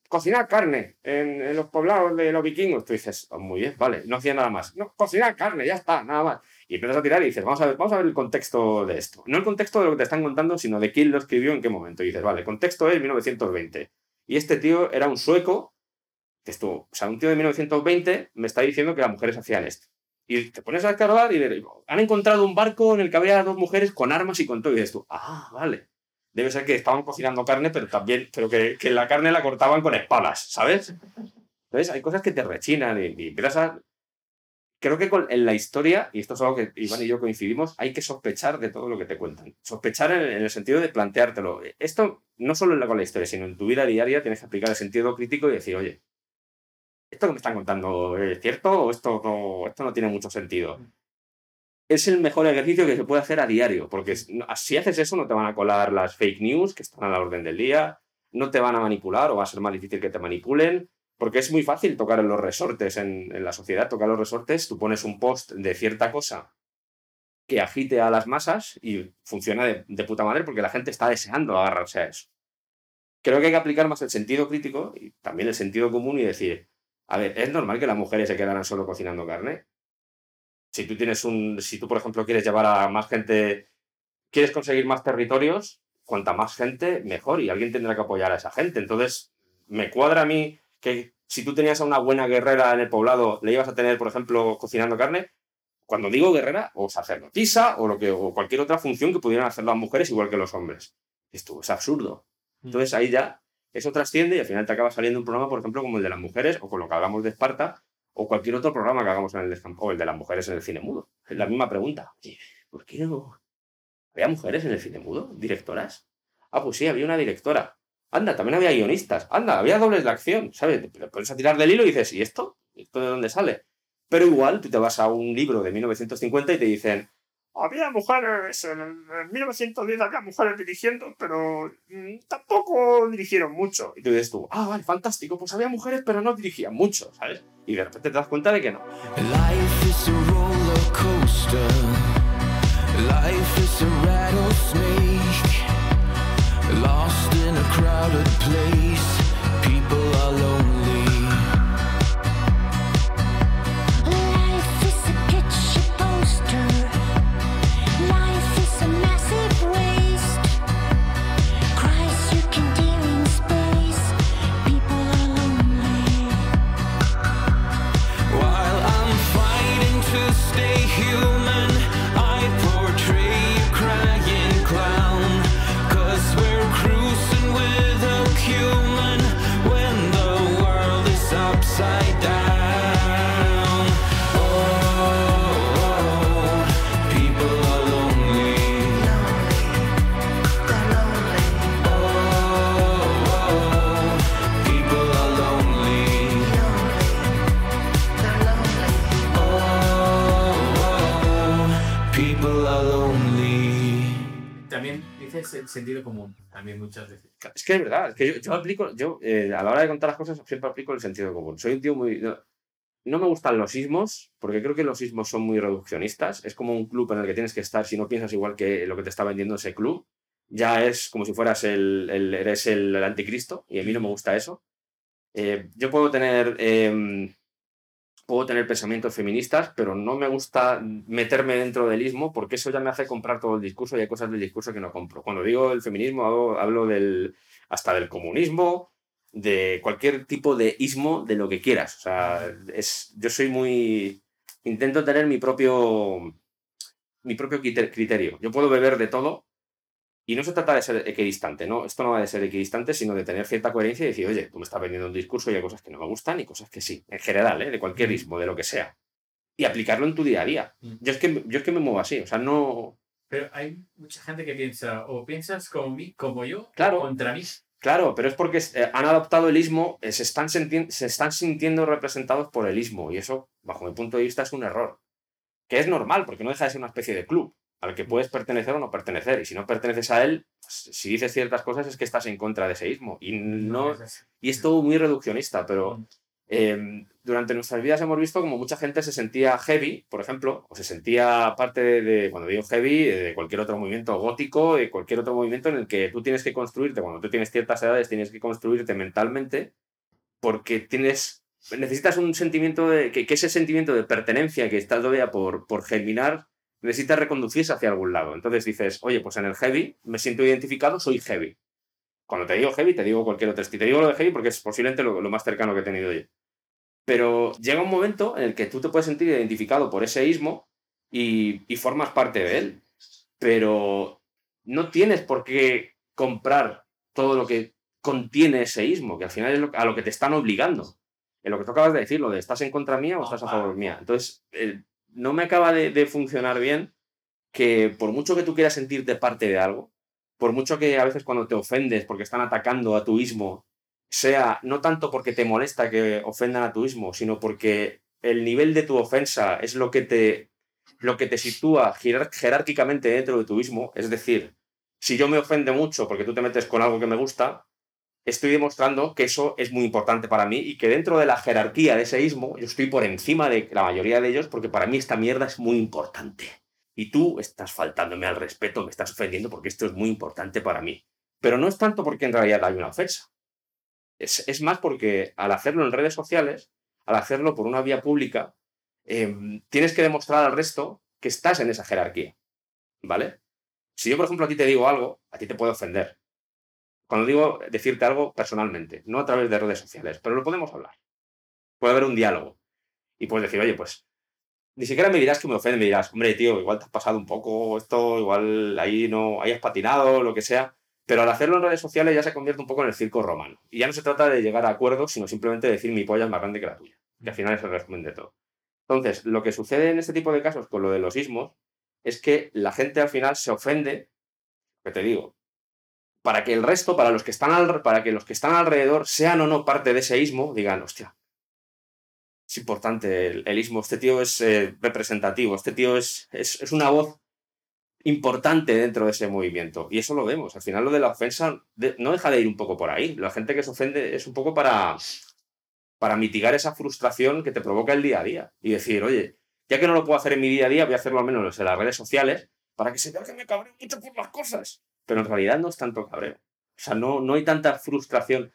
cocinar carne en, los poblados de los vikingos. Tú dices, oh, muy bien, vale, no hacía nada más. No, cocinar carne, ya está, nada más. Y empiezas a tirar y dices, vamos a ver, vamos a ver el contexto de esto. No el contexto de lo que te están contando, sino de quién lo escribió en qué momento. Y dices, vale, el contexto es 1920. Y este tío era un sueco, que estuvo, o sea, un tío de 1920 me está diciendo que las mujeres hacían esto. Y te pones a escarbar y han encontrado un barco en el que había dos mujeres con armas y con todo. Y dices tú, ah, vale. Debe ser que estaban cocinando carne, pero también, pero que, que la carne la cortaban con espadas, ¿sabes? Entonces hay cosas que te rechinan y, y empiezas a creo que en la historia, y esto es algo que Iván y yo coincidimos, hay que sospechar de todo lo que te cuentan. Sospechar en, el sentido de planteártelo. Esto no solo en con la historia, sino en tu vida diaria tienes que aplicar el sentido crítico y decir, oye, ¿esto que me están contando es cierto o esto esto no tiene mucho sentido? Es el mejor ejercicio que se puede hacer a diario, porque si haces eso no te van a colar las fake news que están a la orden del día, no te van a manipular o va a ser más difícil que te manipulen porque es muy fácil tocar en los resortes en, la sociedad, tocar los resortes, tú pones un post de cierta cosa que agite a las masas y funciona de, puta madre porque la gente está deseando agarrarse a eso. Creo que hay que aplicar más el sentido crítico y también el sentido común y decir, a ver, ¿es normal que las mujeres se quedaran solo cocinando carne? Si tú tienes un, si tú por ejemplo quieres llevar a más gente, quieres conseguir más territorios, cuanta más gente, mejor y alguien tendrá que apoyar a esa gente. Entonces, me cuadra a mí que si tú tenías a una buena guerrera en el poblado, le ibas a tener, por ejemplo, cocinando carne. Cuando digo guerrera, o sacerdotisa, o, lo que, o cualquier otra función que pudieran hacer las mujeres igual que los hombres. Esto es absurdo. Mm. Entonces ahí ya eso trasciende y al final te acaba saliendo un programa, por ejemplo, como el de las mujeres, o con lo que hablamos de Esparta, o cualquier otro programa que hagamos en el o el de las mujeres en el cine mudo. Es la misma pregunta. ¿Por qué no? ¿Había mujeres en el cine mudo? ¿Directoras? Ah, pues sí, había una directora Anda, también había guionistas. Anda, había dobles de acción, ¿sabes? Te pones a tirar del hilo y dices, ¿y esto? ¿Esto de dónde sale? Pero igual tú te vas a un libro de 1950 y te dicen, había mujeres, en, 1910 había mujeres dirigiendo, pero mm, tampoco dirigieron mucho. Y tú dices tú, ah, vale, fantástico, pues había mujeres, pero no dirigían mucho, ¿sabes? Y de repente te das cuenta de que no. Life is a roller coaster. Life is a rattlesnake. Lost in a crowded place. Que es verdad, es que yo, yo aplico, yo eh, a la hora de contar las cosas siempre aplico el sentido común. Soy un tío muy... No, no me gustan los ismos, porque creo que los ismos son muy reduccionistas. Es como un club en el que tienes que estar si no piensas igual que lo que te está vendiendo ese club. Ya es como si fueras el, el- eres el, anticristo, y a mí no me gusta eso. Eh, yo puedo tener... em, puedo tener pensamientos feministas, pero no me gusta meterme dentro del ismo porque eso ya me hace comprar todo el discurso y hay cosas del discurso que no compro. Cuando digo el feminismo hablo, hablo del, hasta del comunismo, de cualquier tipo de ismo, de lo que quieras. O sea, es, yo soy muy... Intento tener mi propio, mi propio criter- criterio. Yo puedo beber de todo y no se trata de ser equidistante, ¿no? Esto no va de ser equidistante, sino de tener cierta coherencia y decir, oye, tú me estás vendiendo un discurso y hay cosas que no me gustan y cosas que sí, en general, ¿eh? De cualquier ismo, de lo que sea. Y aplicarlo en tu día a día. Yo es que, yo es que me muevo así, o sea, no... Pero hay mucha gente que piensa, o piensas como, mí, como yo, Claro. o contra mí. Claro, pero es porque eh, han adoptado el ismo, eh, se están, se están sintiendo representados por el ismo y eso, bajo mi punto de vista, es un error. Que es normal, porque no deja de ser una especie de club al que puedes pertenecer o no pertenecer. Y si no perteneces a él, si dices ciertas cosas es que estás en contra de ese ismo. Y no, y es todo muy reduccionista, pero Mm. Eh, durante nuestras vidas hemos visto como mucha gente se sentía heavy, por ejemplo, o se sentía parte de, de- cuando digo heavy, de cualquier otro movimiento gótico, de cualquier otro movimiento en el que tú tienes que construirte, cuando tú tienes ciertas edades, tienes que construirte mentalmente porque tienes, necesitas un sentimiento de, que, que ese sentimiento de pertenencia que está todavía por, por germinar, necesita reconducirse hacia algún lado. Entonces dices, oye, pues en el heavy me siento identificado, soy heavy. Cuando te digo heavy, te digo cualquier otro estilo. Te digo lo de heavy porque es posiblemente lo, lo más cercano que he tenido yo. Pero llega un momento en el que tú te puedes sentir identificado por ese ismo y, y formas parte de él. Pero no tienes por qué comprar todo lo que contiene ese ismo, que al final es a lo que te están obligando. En lo que tú acabas de decir, lo de estás en contra mía o estás a favor mía. Entonces, eh, no me acaba de, de funcionar bien que por mucho que tú quieras sentirte parte de algo, por mucho que a veces cuando te ofendes porque están atacando a tu ismo, sea no tanto porque te molesta que ofendan a tu ismo, sino porque el nivel de tu ofensa es lo que te, lo que te sitúa jerárquicamente dentro de tu ismo. Es decir, si yo me ofende mucho porque tú te metes con algo que me gusta, estoy demostrando que eso es muy importante para mí y que dentro de la jerarquía de ese ismo yo estoy por encima de la mayoría de ellos porque para mí esta mierda es muy importante. Y tú estás faltándome al respeto, me estás ofendiendo porque esto es muy importante para mí. Pero no es tanto porque en realidad hay una ofensa. Es, es más porque al hacerlo en redes sociales, al hacerlo por una vía pública, eh, tienes que demostrar al resto que estás en esa jerarquía. ¿Vale? Si yo, por ejemplo, a ti te digo algo, a ti te puede ofender. Cuando digo decirte algo personalmente, no a través de redes sociales, pero lo podemos hablar. Puede haber un diálogo. Y puedes decir, oye, pues ni siquiera me dirás que me ofende, me dirás, hombre, tío, igual te has pasado un poco esto, igual ahí no, ahí has patinado, lo que sea. Pero al hacerlo en redes sociales ya se convierte un poco en el circo romano. Y ya no se trata de llegar a acuerdos, sino simplemente decir mi polla es más grande que la tuya. Que al final es el resumen de todo. Entonces, lo que sucede en este tipo de casos con lo de los ismos es que la gente al final se ofende, que te digo, para que el resto, para los que están, al, para que los que están alrededor, sean o no parte de ese ismo, digan, hostia, es importante el, ismo, este tío es eh, representativo, este tío es, es, una voz importante dentro de ese movimiento. Y eso lo vemos. Al final lo de la ofensa no deja de ir un poco por ahí. La gente que se ofende es un poco para, para mitigar esa frustración que te provoca el día a día. Y decir, oye, ya que no lo puedo hacer en mi día a día, voy a hacerlo al menos en las redes sociales para que se vea que me cabreo mucho por las cosas. Pero en realidad no es tanto cabreo. O sea, no, no hay tanta frustración.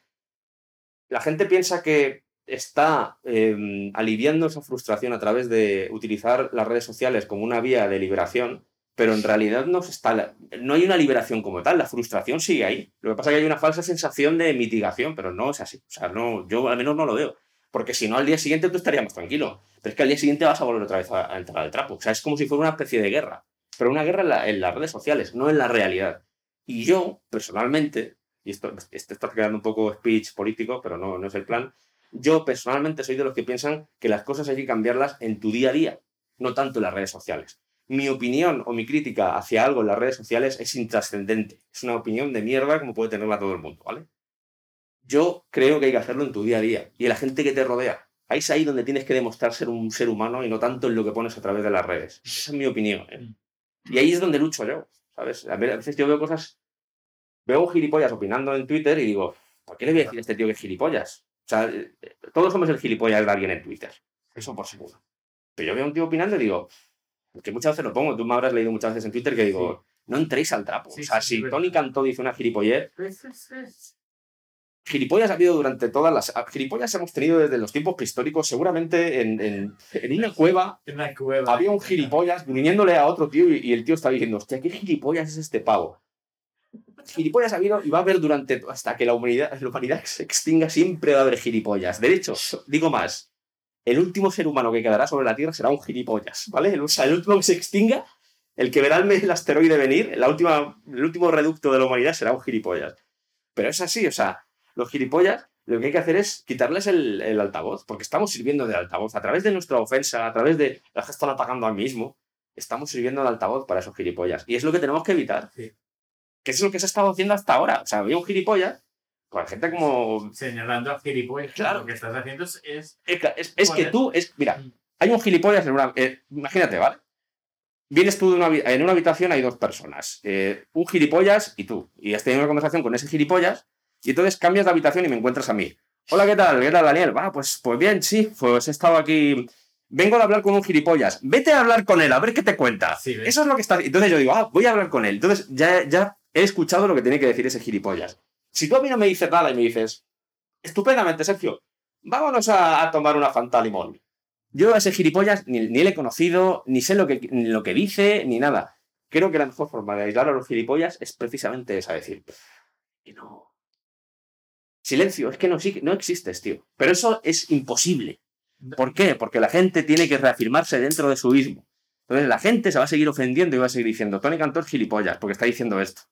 La gente piensa que está em, aliviando esa frustración a través de utilizar las redes sociales como una vía de liberación, pero en realidad no, está, no hay una liberación como tal, la frustración sigue ahí. Lo que pasa es que hay una falsa sensación de mitigación, pero no es así. O sea, no, yo al menos no lo veo. Porque si no, al día siguiente tú estarías más tranquilo. Pero es que al día siguiente vas a volver otra vez a, entrar al trapo. O sea, es como si fuera una especie de guerra. Pero una guerra en, las redes sociales, no en la realidad. Y yo, personalmente, y esto, esto está quedando un poco speech político, pero no, no es el plan, yo personalmente soy de los que piensan que las cosas hay que cambiarlas en tu día a día, no tanto en las redes sociales. Mi opinión o mi crítica hacia algo en las redes sociales es intrascendente. Es una opinión de mierda como puede tenerla todo el mundo, ¿vale? Yo creo que hay que hacerlo en tu día a día y en la gente que te rodea. Ahí es ahí donde tienes que demostrar ser un ser humano y no tanto en lo que pones a través de las redes. Esa es mi opinión. ¿eh? Y ahí es donde lucho yo, ¿sabes? A veces yo veo cosas, veo gilipollas opinando en Twitter y digo, ¿por qué le voy a decir a este tío que es gilipollas? O sea, eh, todos somos el gilipollas de alguien en Twitter. Eso por seguro. Pero yo veo un tío opinando y digo, que muchas veces lo pongo, tú me habrás leído muchas veces en Twitter que digo, no entréis al trapo. o sea, si Tony Cantó dice una gilipollez, gilipollas ha habido durante todas las. Gilipollas hemos tenido desde los tiempos prehistóricos. Seguramente en, en, en una cueva, había un gilipollas viniéndole a otro tío y, el tío está diciendo: Hostia, ¿qué gilipollas es este pavo? Gilipollas ha habido y va a haber durante. Hasta que la humanidad, la humanidad se extinga, siempre va a haber gilipollas. De hecho, digo más: el último ser humano que quedará sobre la Tierra será un gilipollas, ¿vale? O sea, el último que se extinga, el que verá el, asteroide venir, la última, el último reducto de la humanidad será un gilipollas. Pero es así, o sea los gilipollas, lo que hay que hacer es quitarles el, altavoz, porque estamos sirviendo de altavoz. A través de nuestra ofensa, a través de las que están atacando al mismo, estamos sirviendo de altavoz para esos gilipollas. Y es lo que tenemos que evitar. Que es lo que se ha estado haciendo hasta ahora. O sea, había un gilipollas con gente como. Señalando a gilipollas. Claro. Lo que estás haciendo es. Es, que tú. Es, mira, mm. hay un gilipollas en una. Eh, imagínate, ¿vale? Vienes tú de una, en una habitación, hay dos personas. Eh, un gilipollas y tú. Y has tenido una conversación con ese gilipollas y entonces cambias de habitación y me encuentras a mí. Hola, ¿qué tal? ¿Qué tal, Daniel? Va, pues, pues bien, sí, pues he estado aquí. Vengo a hablar con un gilipollas. Vete a hablar con él, a ver qué te cuenta. Eso es lo que está. Entonces yo digo, ah, voy a hablar con él. Entonces ya, ya he escuchado lo que tiene que decir ese gilipollas. Si tú a mí no me dices nada y me dices, estupendamente, Sergio, vámonos a, tomar una Fanta Limón. Yo a ese gilipollas ni, ni le he conocido, ni sé lo que, ni lo que dice, ni nada. Creo que la mejor forma de aislar a los gilipollas es precisamente esa, decir, que no, Silencio, es que no, no existes, tío. Pero eso es imposible. ¿Por qué? Porque la gente tiene que reafirmarse dentro de su mismo. Entonces la gente se va a seguir ofendiendo y va a seguir diciendo, Tony Cantor gilipollas, porque está diciendo esto.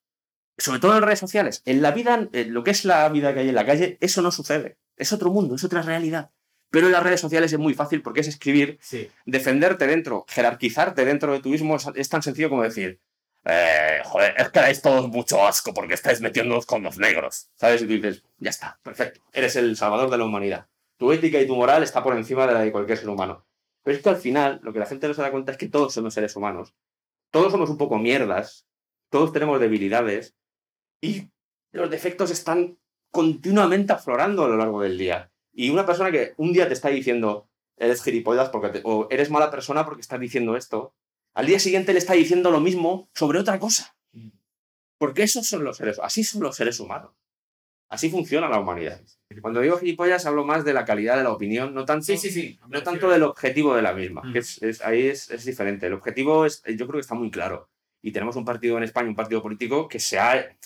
Sobre todo en redes sociales. En la vida, en lo que es la vida que hay en la calle, eso no sucede. Es otro mundo, es otra realidad. Pero en las redes sociales es muy fácil porque es escribir, defenderte dentro, jerarquizarte dentro de tu mismo. es tan sencillo como decir, eh, joder, es que dais todos mucho asco porque estáis metiéndonos con los negros. ¿Sabes? Y tú dices, ya está, perfecto. Eres el salvador de la humanidad. Tu ética y tu moral está por encima de la de cualquier ser humano. Pero es que al final, lo que la gente no se da cuenta es que todos somos seres humanos. Todos somos un poco mierdas. Todos tenemos debilidades. Y los defectos están continuamente aflorando a lo largo del día. Y una persona que un día te está diciendo, eres gilipollas porque o eres mala persona porque estás diciendo esto, al día siguiente le está diciendo lo mismo sobre otra cosa. Porque esos son los seres, así son los seres humanos. Así funciona la humanidad. Cuando digo gilipollas hablo más de la calidad de la opinión, no tanto, no tanto del objetivo de la misma. Mm. ahí es, diferente. El objetivo es, yo creo que está muy claro. Y tenemos un partido en España, un partido político que se ha,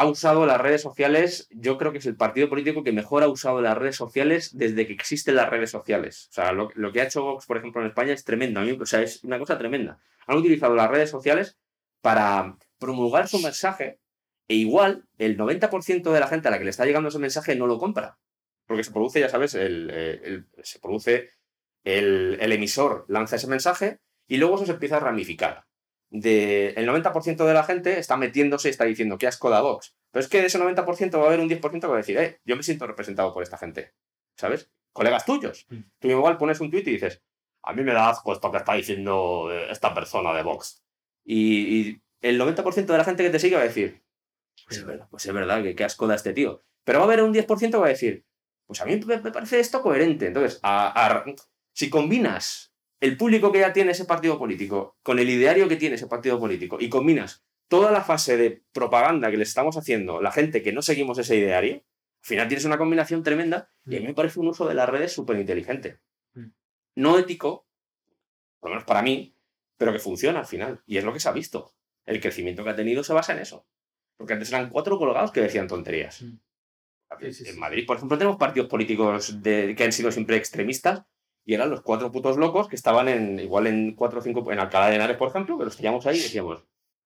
ha usado las redes sociales, yo creo que es el partido político que mejor ha usado las redes sociales desde que existen las redes sociales. O sea, lo, que ha hecho Vox, por ejemplo, en España es tremendo. O sea, es una cosa tremenda. Han utilizado las redes sociales para promulgar su mensaje e igual el 90% de la gente a la que le está llegando ese mensaje no lo compra. Porque se produce, ya sabes, el, se produce el, el emisor lanza ese mensaje y luego eso se empieza a ramificar. De el 90% de la gente está metiéndose y está diciendo que asco da Vox. Pero es que de ese 90% va a haber un 10% que va a decir, eh, yo me siento representado por esta gente. ¿Sabes? Colegas tuyos. Mm. Tú igual pones un tuit y dices, a mí me da asco esto que está diciendo eh, esta persona de Vox. Y, y el 90% de la gente que te sigue va a decir, pues es verdad, pues es verdad, que qué asco da este tío. Pero va a haber un 10% que va a decir, pues a mí me me parece esto coherente. Entonces, a- a- si combinas el público que ya tiene ese partido político con el ideario que tiene ese partido político y combinas toda la fase de propaganda que le estamos haciendo la gente que no seguimos ese ideario, al final tienes una combinación tremenda y a mí me parece un uso de las redes súper inteligente. Mm. No ético, por lo menos para mí, pero que funciona al final. Y es lo que se ha visto. El crecimiento que ha tenido se basa en eso. Porque antes eran cuatro colgados que decían tonterías. Mm. En. Madrid, por ejemplo, tenemos partidos políticos de- que han sido siempre extremistas y eran los cuatro putos locos que estaban en igual en cuatro o cinco, en Alcalá de Henares, por ejemplo, que los teníamos ahí y decíamos,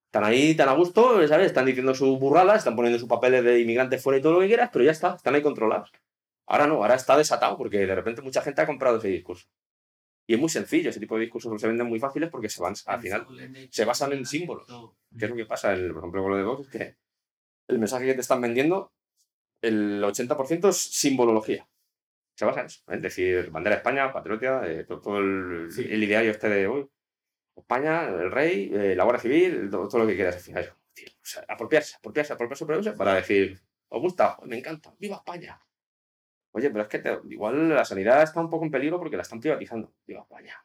están ahí tan a gusto, ¿sabes? Están diciendo sus burradas, están poniendo sus papeles de inmigrantes fuera y todo lo que quieras, pero ya está, están ahí controlados. Ahora no, ahora está desatado porque de repente mucha gente ha comprado ese discurso. Y es muy sencillo, ese tipo de discursos se venden muy fáciles porque se van, al final, se basan en símbolos. ¿Qué es lo que pasa? El- por ejemplo, con lo de Vox es que el mensaje que te están vendiendo, el 80% es simbolología. Se basa en eso. Es decir, bandera de España, patriota, eh, todo, todo el, Sí. el ideario este de España, el rey, eh, la Guardia Civil, todo, todo lo que quieras. Al final, tío, o sea, apropiarse, apropiarse, apropiarse, apropiarse para decir, os gusta, me encanta, viva España. Oye, pero es que te- igual la sanidad está un poco en peligro porque la están privatizando. Viva España.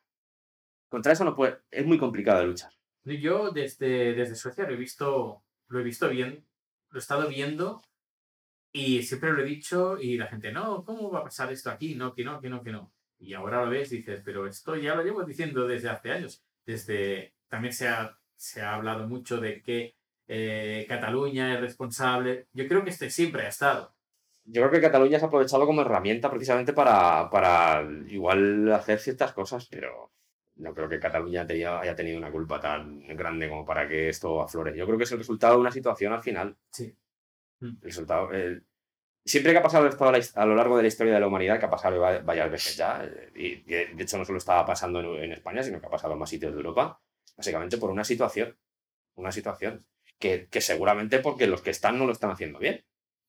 Contra eso no puede, es muy complicado de luchar. Yo desde, desde Suecia lo he visto, lo he visto bien, lo he estado viendo y siempre lo he dicho y la gente, no, ¿cómo va a pasar esto aquí? No, que no, que no, que no. Y ahora lo ves y dices, pero esto ya lo llevo diciendo desde hace años. Desde, también se ha, se ha hablado mucho de que eh, Cataluña es responsable. Yo creo que este siempre ha estado. Yo creo que Cataluña se ha aprovechado como herramienta precisamente para, para igual hacer ciertas cosas, pero no creo que Cataluña tenía- haya tenido una culpa tan grande como para que esto aflore. Yo creo que es el resultado de una situación al final. Sí. Mm. El resultado, el- Siempre que ha pasado esto a, lo largo de la historia de la humanidad, que ha pasado va- varias veces ya, y de hecho no solo estaba pasando en, España, sino que ha pasado en más sitios de Europa, básicamente por una situación. Una situación que, que seguramente porque los que están no lo están haciendo bien.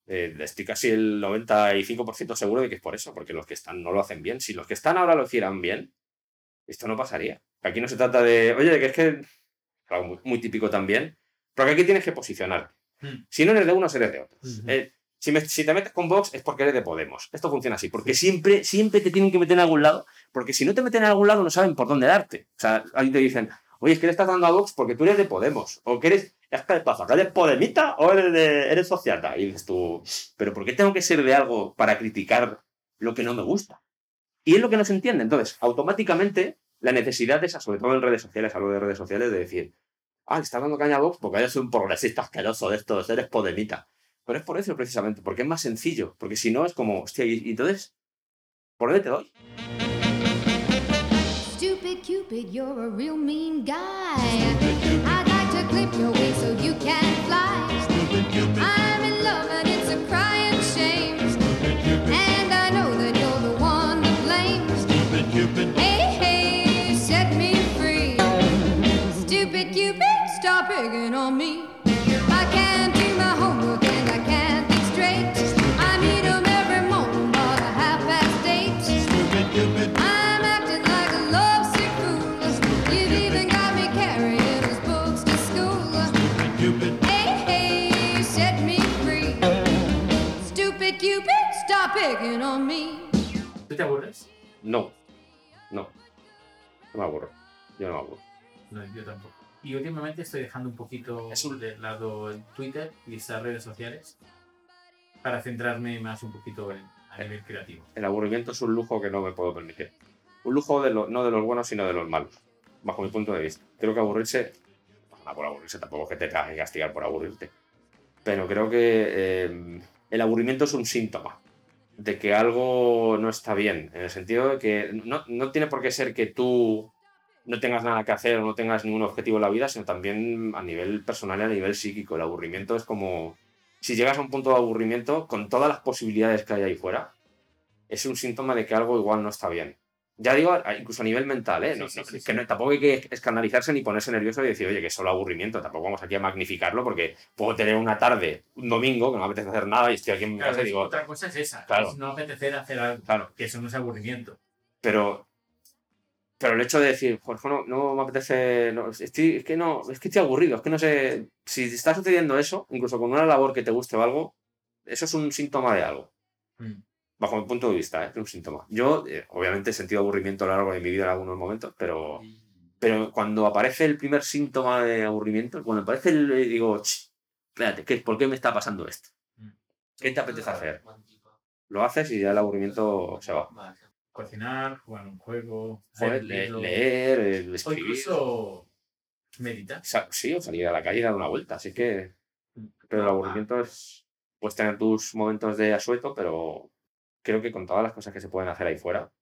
Eh, estoy casi el 95% seguro de que es por eso, porque los que están no lo hacen bien. Si los que están ahora lo hicieran bien, esto no pasaría. Aquí no se trata de, oye, que es que, algo muy, muy típico también, porque aquí tienes que posicionarte. Mm. Si no eres de unos, eres de otros. Eh, si, me- si te metes con Vox es porque eres de Podemos. Esto funciona así, porque siempre, siempre te tienen que meter en algún lado, porque si no te meten en algún lado no saben por dónde darte. O sea, ahí te dicen, oye, es que le estás dando a Vox porque tú eres de Podemos, o que eres, es que pasa, que eres podemita o eres, de, eres socialista. Y dices tú, pero ¿por qué tengo que ser de algo para criticar lo que no me gusta? Y es lo que no se entiende. Entonces, automáticamente, la necesidad de esa, sobre todo en redes sociales, hablo de redes sociales, de decir, ah, le estás dando caña a Vox porque eres un progresista asqueroso de estos, eres podemita. Pero es por eso precisamente, porque es más sencillo. Porque si no, es como, hostia, y, entonces, ¿por dónde te doy? Stupid Cupid, you're a real mean guy. I'd like to clip your wings so you can fly. I'm in love and it's a crying shame. And I know that you're the one to blame. Hey, hey, stop picking on me. I can't do my homework and I can't think straight. I need 'em every morning about a half past eight. I'm acting like a lovesick fool. You've even got me carrying his books to school. Hey, hey, set me free. Stupid Cupid, stop picking on me. ¿Tú te aburres? No. No. No me aburro. Yo no me aburro. No, yo tampoco. Y últimamente estoy dejando un poquito de lado el Twitter y esas redes sociales para centrarme más un poquito en, a nivel creativo. El aburrimiento es un lujo que no me puedo permitir. Un lujo de lo- no de los buenos, sino de los malos. Bajo mi punto de vista. Creo que aburrirse. No, por aburrirse tampoco es que te tengas que castigar por aburrirte. Pero creo que eh, el aburrimiento es un síntoma de que algo no está bien. En el sentido de que no, no tiene por qué ser que tú no tengas nada que hacer o no tengas ningún objetivo en la vida, sino también a nivel personal y a nivel psíquico. El aburrimiento es como. Si llegas a un punto de aburrimiento, con todas las posibilidades que hay ahí fuera, es un síntoma de que algo igual no está bien. Ya digo, incluso a nivel mental, ¿eh? No- Sí, sí, sí, que no- tampoco hay que escandalizarse ni ponerse nervioso y decir, oye, que es solo aburrimiento. Tampoco vamos aquí a magnificarlo porque puedo tener una tarde, un domingo, que no me apetece hacer nada y estoy aquí en mi Claro, casa y digo, otra cosa es esa, Claro. es no apetecer hacer algo, claro. que eso no es aburrimiento. Pero, pero el hecho de decir, pues no, no me apetece, no, estoy- es que no, es que estoy aburrido, es que no sé, si está sucediendo eso, incluso con una labor que te guste o algo, eso es un síntoma de algo. Mm. Bajo mi punto de vista, ¿eh? es un síntoma. Yo, eh, obviamente, he sentido aburrimiento a lo largo de mi vida en algunos momentos, pero, pero cuando aparece el primer síntoma de aburrimiento, cuando aparece el, eh, digo, "Ch, espérate, ¿qué, ¿por qué me está pasando esto? ¿Qué te apetece hacer? Lo haces y ya el aburrimiento se va. Cocinar, jugar un juego, leer leer, o escribir. incluso meditar. Sí, o salir a la calle y dar una vuelta. Así que. Pero el aburrimiento es. Puedes tener tus momentos de asueto, pero creo que con todas las cosas que se pueden hacer ahí fuera.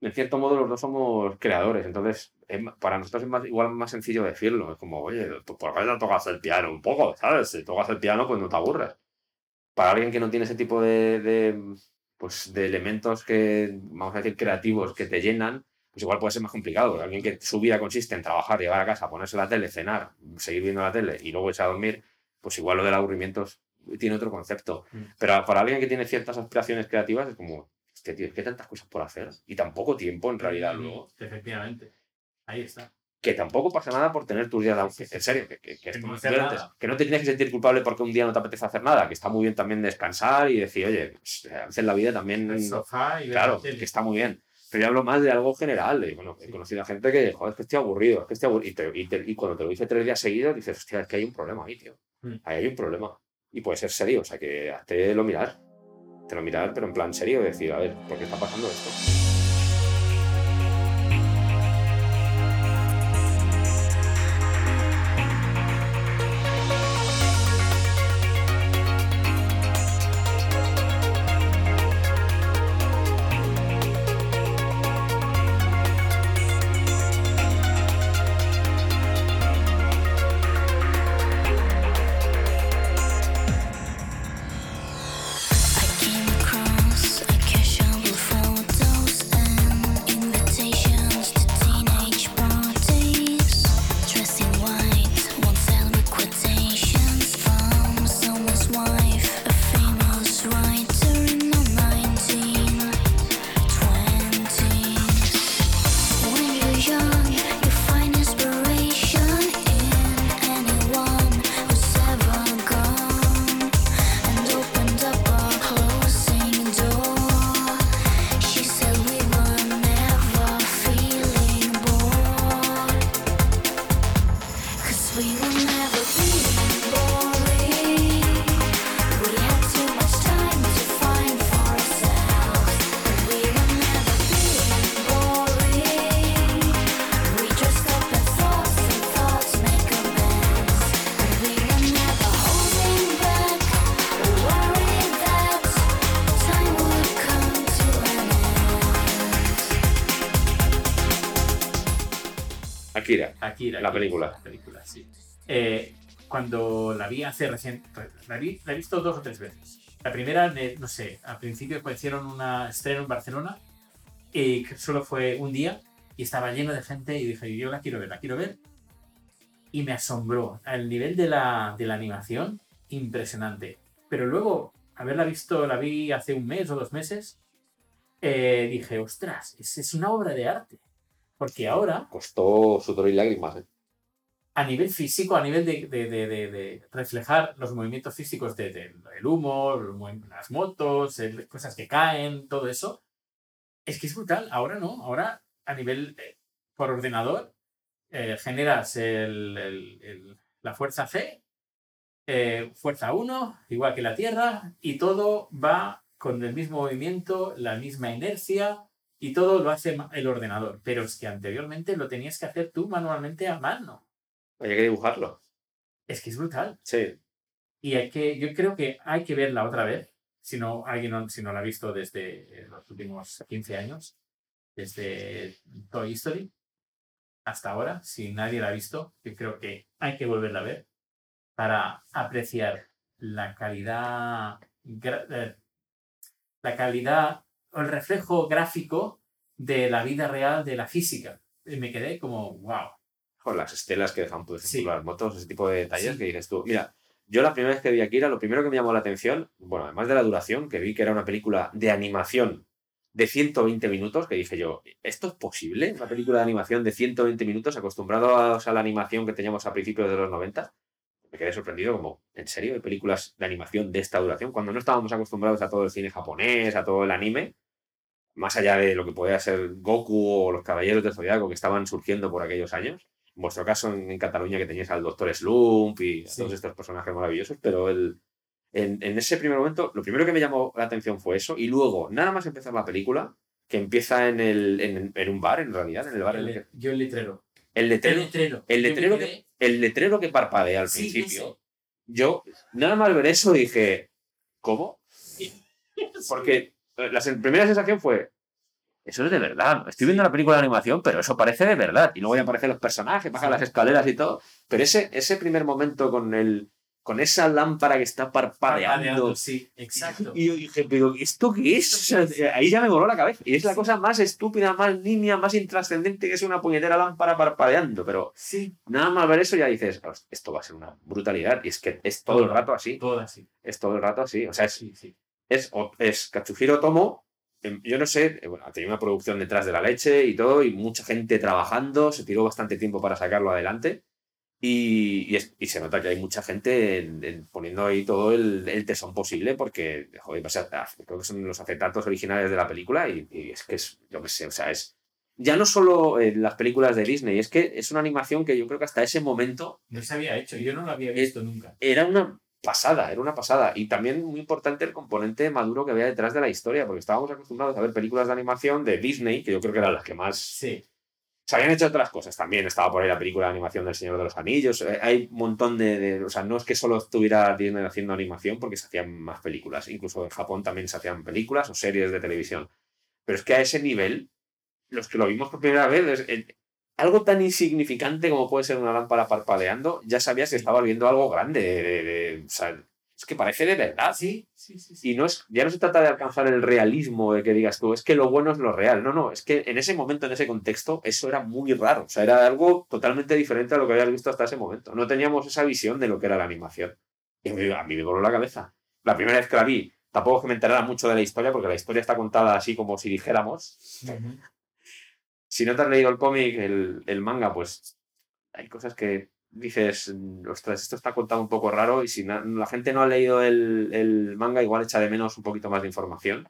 En cierto modo, los dos somos creadores. Entonces, es para nosotros es más, igual más sencillo decirlo. Es como, oye, ¿por qué no tocas el piano un poco? ¿Sabes? Si tocas el piano, pues no te aburres. Para alguien que no tiene ese tipo de, de, pues, de elementos que, vamos a decir, creativos que te llenan, pues igual puede ser más complicado. Alguien que su vida consiste en trabajar, llegar a casa, ponerse la tele, cenar, seguir viendo la tele y luego irse a dormir, pues igual lo del aburrimiento es- tiene otro concepto. Mm. Pero para alguien que tiene ciertas aspiraciones creativas es como, este tío, es que hay tantas cosas por hacer y tan poco tiempo en realidad luego, Efectivamente. Ahí está. Que tampoco pasa nada por tener tus días de aburrimiento. En serio, que, que, que, Que no antes, no te tienes que sentir culpable porque un día no te apetece hacer nada, que está muy bien también descansar y decir, oye, pues, a veces la vida también... El sofá y Claro, que está muy bien. Pero yo hablo más de algo general. de, bueno, he Sí. conocido a gente que, joder, es que estoy aburrido, es que estoy aburrido. Y, te- y te- y cuando te lo dice tres días seguidos, dices, hostia, es que hay un problema ahí, tío. Mm. Ahí hay un problema. Y puede ser serio, o sea, que hazte lo mirar. Te lo mirar, pero en plan serio, decir, a ver, ¿por qué está pasando esto? Akira. La película. La película, sí. Eh, cuando la vi hace recién. La, vi- la he visto dos o tres veces. La primera, no sé, al principio pues, hicieron una estreno en Barcelona y solo fue un día y estaba lleno de gente y dije, yo la quiero ver, la quiero ver. Y me asombró. El nivel de la, de la animación, impresionante. Pero luego, haberla visto, la vi hace un mes o dos meses, eh, dije, ostras, es, es una obra de arte. Porque ahora Costó sudor y lágrimas. ¿eh? a nivel físico, a nivel de, de- de- de- reflejar los movimientos físicos de- de- del humo, las motos, el- cosas que caen, todo eso, es que es brutal. Ahora no, ahora a nivel eh, por ordenador eh, generas el- el- el- la fuerza C, eh, fuerza 1, igual que la Tierra, y todo va con el mismo movimiento, la misma inercia, y todo lo hace el ordenador. Pero es que anteriormente lo tenías que hacer tú manualmente a mano. Hay que dibujarlo. Es que es brutal. Sí. Y hay que, yo creo que hay que verla otra vez. Si no, alguien no, si no la ha visto desde eh, los últimos 15 años, desde Toy Story hasta ahora, si nadie la ha visto, yo creo que hay que volverla a ver para apreciar la calidad, eh, la calidad el reflejo gráfico de la vida real, de la física. Y me quedé como, wow. Con las estelas que dejan, por ejemplo, Sí. las motos, ese tipo de detalles Sí. que dices tú. Mira, yo la primera vez que vi Akira, lo primero que me llamó la atención, bueno, además de la duración, que vi que era una película de animación de 120 minutos, que dije yo, ¿esto es posible? Una película de animación de 120 minutos, acostumbrados a la animación que teníamos a principios de los 90. Me quedé sorprendido, como, ¿en serio? ¿Hay películas de animación de esta duración? Cuando no estábamos acostumbrados a todo el cine japonés, a todo el anime, más allá de lo que podía ser Goku o los Caballeros del Zodiaco que estaban surgiendo por aquellos años. En vuestro caso, en, en Cataluña, que teníais al Doctor Slump y a Sí. todos estos personajes maravillosos, pero el, en, en ese primer momento, lo primero que me llamó la atención fue eso, y luego, nada más empezar la película, que empieza en, el, en, en un bar, en realidad, en el bar. en el, yo el letrero. el El letrero, el Yo letrero quedé- el letrero que parpadea al Sí, principio. Yo, nada más ver eso, dije, ¿cómo? Porque la primera sensación fue, eso es de verdad. Estoy viendo la película de animación, pero eso parece de verdad. Y luego ya aparecen los personajes, bajan las escaleras y todo. Pero ese, ese primer momento con el con esa lámpara que está parpadeando. Parpadeando, Sí, exacto. Y yo dije, ¿pero esto qué es? O sea, ahí ya me voló la cabeza. Y es la cosa más estúpida, más nimia, más intrascendente que es una puñetera lámpara parpadeando. Pero Sí, nada más ver eso ya dices, "Host, esto va a ser una brutalidad. Y es que es todo el rato así. todo así. Es todo el rato así. O sea, es, Sí, sí. Es, o- es Katsuhiro Tomo. em, Yo no sé, eh, bueno, tenido una producción detrás de la leche y todo, y mucha gente trabajando, se tiró bastante tiempo para sacarlo adelante. Y, y es- y se nota que hay mucha gente en- en poniendo ahí todo el, el tesón posible, porque, joder, vas a- creo que son los acetatos originales de la película, y, y es que es, yo qué sé, o sea, es. Ya no solo eh, las películas de Disney, es que es una animación que yo creo que hasta ese momento No se había hecho, yo no lo había visto nunca. era una pasada, era una pasada. Y también muy importante el componente maduro que había detrás de la historia, porque estábamos acostumbrados a ver películas de animación de Disney, que yo creo que eran las que más... Sí, Se habían hecho otras cosas también, estaba por ahí la película de animación del Señor de los Anillos, eh, hay un montón de, de- O sea, no es que solo estuviera Disney haciendo animación, porque se hacían más películas. Incluso en Japón también se hacían películas o series de televisión. Pero es que a ese nivel, los que lo vimos por primera vez, es- el- algo tan insignificante como puede ser una lámpara parpadeando, ya sabías que estabas viendo algo grande. de- de- de- o sea, es que parece de verdad. sí, sí, sí. sí. Y no es, ya no se trata de alcanzar el realismo de que digas tú, es que lo bueno es lo real. No, no, es que en ese momento, en ese contexto, eso era muy raro. O sea, era algo totalmente diferente a lo que habías visto hasta ese momento. No teníamos esa visión de lo que era la animación. Y a mí, me voló la cabeza. La primera vez que la vi, tampoco es que me enterara mucho de la historia, porque la historia está contada así como si dijéramos. Ujú. Si no te has leído el cómic, el, el manga, pues hay cosas que dices, "Mm, ostras, esto está contado un poco raro y si la gente no ha leído el, el manga, igual echa de menos un poquito más de información.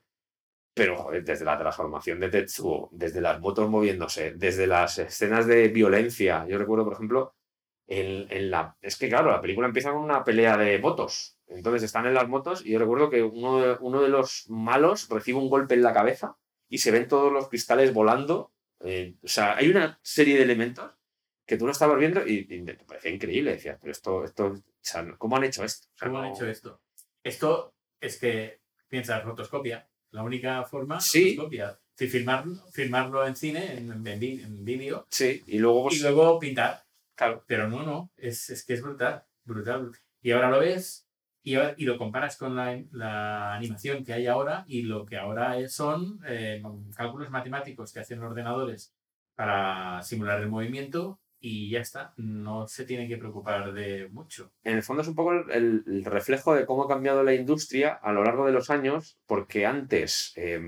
Pero, joder, desde la transformación de Tetsuo, desde las motos moviéndose, desde las escenas de violencia. Yo recuerdo, por ejemplo, en, en la... Es que, claro, la película empieza con una pelea de motos. Entonces están en las motos y yo recuerdo que uno de, uno de los malos recibe un golpe en la cabeza y se ven todos los cristales volando. Eh, o sea, hay una serie de elementos que tú lo estabas viendo y, y te parecía increíble. Decías, pero esto, esto, o sea, ¿cómo han hecho esto? O sea, ¿Cómo han hecho esto? Esto es que piensas rotoscopia. La única forma, Sí. rotoscopia. Sí, filmarlo, filmarlo en cine, en, en, en vídeo, Sí, y luego, pues, y luego pintar. claro, Pero no, no, es, es que es brutal, brutal. Y ahora lo ves y, y lo comparas con la, la animación que hay ahora y lo que ahora son eh, cálculos matemáticos que hacen ordenadores para simular el movimiento y ya está, no se tiene que preocupar de mucho. en el fondo es un poco el, reflejo de cómo ha cambiado la industria a lo largo de los años, porque antes, eh,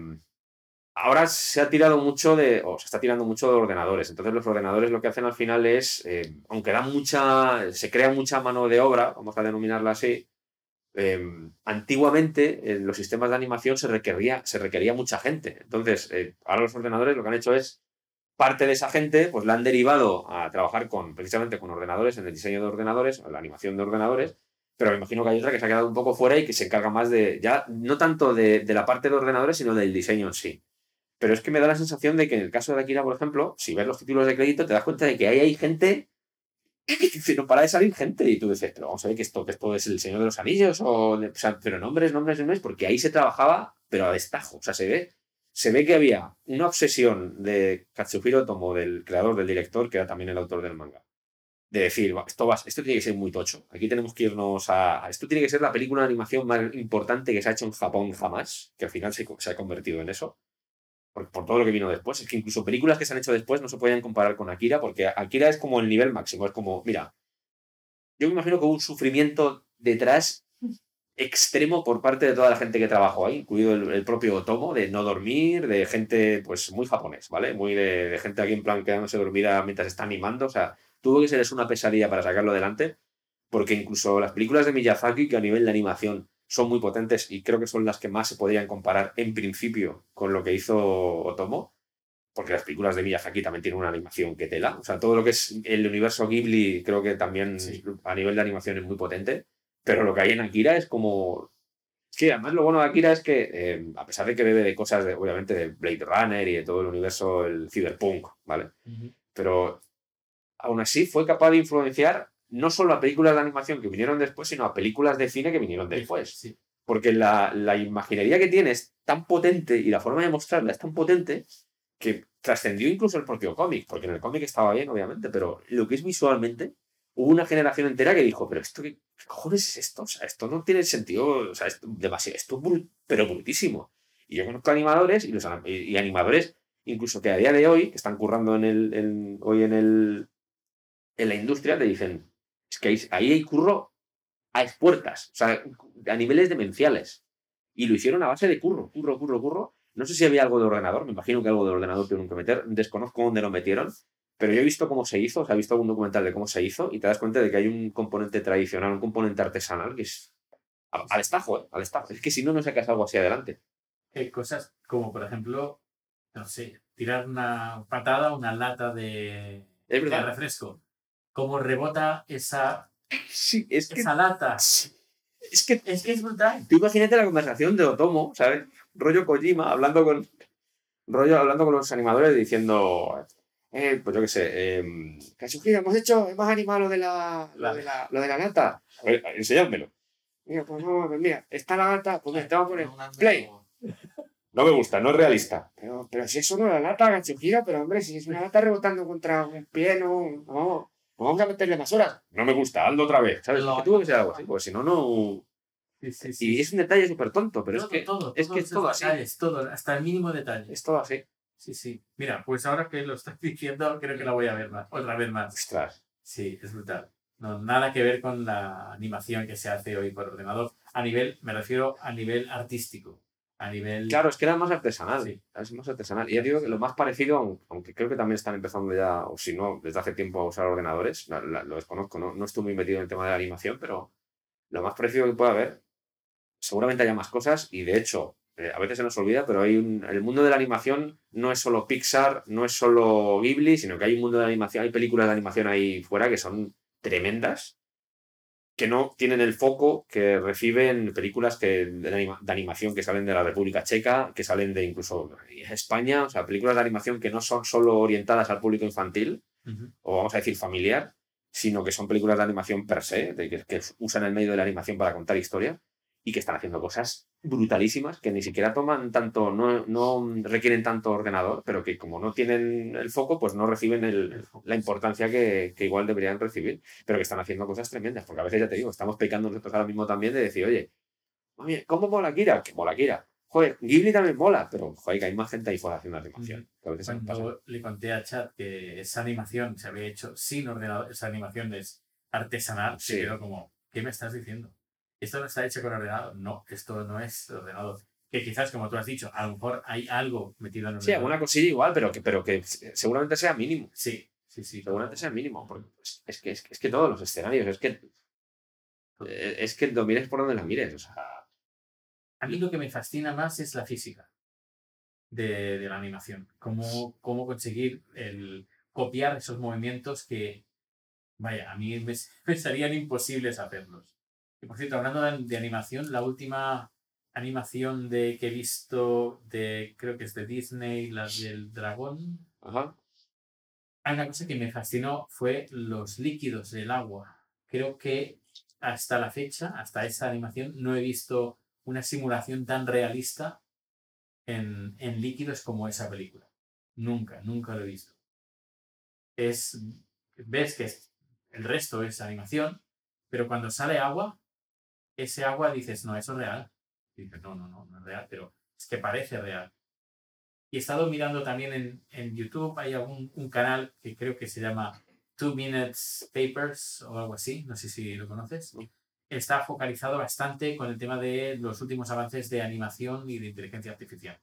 ahora se ha tirado mucho de, o se está tirando mucho de ordenadores. Entonces los ordenadores lo que hacen al final es, eh, aunque dan mucha, se crea mucha mano de obra, vamos a denominarla así, eh, antiguamente en los sistemas de animación se requería, se requería mucha gente. Entonces, eh, ahora los ordenadores lo que han hecho es parte de esa gente pues la han derivado a trabajar con precisamente con ordenadores, en el diseño de ordenadores, en la animación de ordenadores, pero me imagino que hay otra que se ha quedado un poco fuera y que se encarga más de, ya no tanto de, de la parte de ordenadores, sino del diseño en sí. Pero es que me da la sensación de que en el caso de Akira, por ejemplo, si ves los títulos de crédito, te das cuenta de que ahí hay gente no para de salir gente y tú dices, pero vamos a ver que esto, que esto es el Señor de los Anillos o, o sea, pero nombres, nombres, nombres, porque ahí se trabajaba, pero a destajo, o sea, se ve se ve que había una obsesión de Katsuhiro Tomo, del creador, del director, que era también el autor del manga. De decir, "Va, esto, va, esto tiene que ser muy tocho. Aquí tenemos que irnos a. a- Esto tiene que ser la película de animación más importante que se ha hecho en Japón jamás, que al final se, se ha convertido en eso. Por, todo lo que vino después. Es que incluso películas que se han hecho después no se podían comparar con Akira, porque Akira es como el nivel máximo. Es como, mira, yo me imagino que hubo un sufrimiento detrás extremo por parte de toda la gente que trabajó ahí, incluido el, propio Otomo, de no dormir, de gente, pues, muy japonés, ¿vale? Muy de, de gente aquí en plan quedándose dormida mientras está animando. O sea, tuvo que ser una pesadilla para sacarlo adelante, porque incluso las películas de Miyazaki, que a nivel de animación son muy potentes y creo que son las que más se podrían comparar en principio con lo que hizo Otomo, porque las películas de Miyazaki también tienen una animación que tela. O sea, todo lo que es el universo Ghibli creo que también Sí. a nivel de animación es muy potente, pero lo que hay en Akira es como... Sí, además lo bueno de Akira es que, eh, a pesar de que bebe de cosas, de, obviamente, de Blade Runner y de todo el universo, el cyberpunk, ¿vale? pero aún así fue capaz de influenciar no solo a películas de animación que vinieron después, sino a películas de cine que vinieron después. Sí. Porque la, la imaginería que tiene es tan potente y la forma de mostrarla es tan potente que trascendió incluso el propio cómic, porque en el cómic estaba bien, obviamente, pero lo que es visualmente, hubo una generación entera que dijo, pero esto, ¿qué, qué cojones es esto? O sea, esto no tiene sentido, o sea, esto, demasiado, esto es bru- pero brutísimo. Y yo conozco animadores y, los, y, y animadores, incluso que a día de hoy, que están currando en el, en- hoy en, el, en la industria, te dicen, es que ahí, ahí hay curro a expuertas, o sea, a niveles demenciales. Y lo hicieron a base de curro, curro, curro, curro. No sé si había algo de ordenador, me imagino que algo de ordenador tuvieron que meter, desconozco dónde lo metieron, pero yo he visto cómo se hizo, o sea, he visto algún documental de cómo se hizo y te das cuenta de que hay un componente tradicional, un componente artesanal que es al, estajo, ¿eh? Al estajo. Es que si no, no sacas algo así adelante. Hay cosas como, por ejemplo, no sé, tirar una patada a una lata de, Es de refresco. Cómo rebota esa, Sí, es que... esa lata. sí. Es que Es que es brutal. Tú imagínate la conversación de Otomo, ¿sabes? Rollo Kojima hablando con. Rollo hablando con los animadores diciendo. Eh, pues yo qué sé. Eh, hemos hecho. Hemos animado lo de la. Lo de la, lo de la lata. A ver, enseñádmelo. Mira, pues no, pues mira, está la lata. Pues mira, te voy a poner. Play. No me gusta, no es realista. Pero, pero si eso no es la lata, Kazuhiro, pero hombre, si es una lata rebotando contra un pie, no. no. A meterle más horas. No me gusta, hazlo otra vez. ¿Sabes? Que tuvo que ser algo así, porque si no, no. Sí, sí, sí. Y es un detalle súper tonto, pero todo, es que todo, es que es todo así. detalles, todo, hasta el mínimo detalle. es todo así. Sí, sí. Mira, pues ahora que lo estás diciendo, creo que la voy a ver más, otra vez más. Ostras. Sí, es brutal. No, nada que ver con la animación que se hace hoy por ordenador. A nivel, me refiero a nivel artístico. A nivel. Claro, es que era más artesanal. Sí. Es más artesanal. Y ya digo que lo más parecido, aun- aunque creo que también están empezando ya, o si no, desde hace tiempo a usar ordenadores, la- la- lo desconozco, no, no estoy muy metido en el tema de la animación, pero lo más parecido que pueda haber, seguramente haya más cosas y de hecho, eh, a veces se nos olvida, pero hay un, el mundo de la animación no es solo Pixar, no es solo Ghibli, sino que hay un mundo de animación, hay películas de animación ahí fuera que son tremendas que no tienen el foco que reciben películas que, de, anima- de animación que salen de la República Checa, que salen de incluso España, o sea, películas de animación que no son solo orientadas al público infantil, Ujú. o vamos a decir familiar, sino que son películas de animación per se, de que, que usan el medio de la animación para contar historias y que están haciendo cosas brutalísimas que ni siquiera toman tanto, no, no requieren tanto ordenador, pero que como no tienen el foco, pues no reciben el- la importancia que, que igual deberían recibir, pero que están haciendo cosas tremendas, porque a veces ya te digo, estamos pecando nosotros ahora mismo también de decir, oye, ¿cómo mola Kira? Que mola Kira. Joder, Ghibli también mola, pero joder, que hay más gente ahí fuera haciendo animación. Que a veces. Cuando le conté a Chat que esa animación se había hecho sin ordenador, esa animación es artesanal, Sí. se quedó como, ¿qué me estás diciendo? ¿Esto no está hecho con ordenador? No, esto no es ordenador. Que quizás, como tú has dicho, a lo mejor hay algo metido en el Sí, alguna cosilla igual, pero que, pero que seguramente sea mínimo. Sí, sí, sí. Seguramente sea mínimo. Porque es, que, es, que- es que todos los escenarios, es que. eh, Es que lo mires por donde la mires. O sea, A mí lo que me fascina más es la física de, de la animación. Cómo, cómo conseguir el copiar esos movimientos que, vaya, a mí me, me serían imposibles hacerlos. Y por cierto, hablando de, de animación, la última animación de que he visto de, creo que es de Disney, la del dragón, ajá. hay una cosa que me fascinó fue los líquidos del agua. Creo que hasta la fecha, hasta esa animación, no he visto una simulación tan realista en, en líquidos como esa película. Nunca, nunca lo he visto. Es, ves que es- el resto es animación, pero cuando sale agua, ese agua dices, no, eso es real. Y dices, no, no, no, no es real, pero es que parece real. Y he estado mirando también en, en YouTube, hay algún un canal que creo que se llama Two Minutes Papers o algo así, no sé si lo conoces. No. Está focalizado bastante con el tema de los últimos avances de animación y de inteligencia artificial.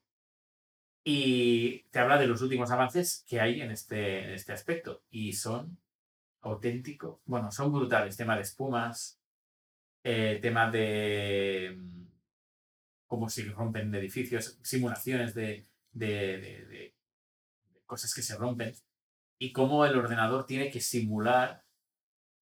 Y te habla de los últimos avances que hay en este, en este aspecto. Y son auténticos, bueno, son brutales. Tema de espumas, eh, tema de mm, cómo se rompen edificios, simulaciones de, de, de- de- de cosas que se rompen y cómo el ordenador tiene que simular,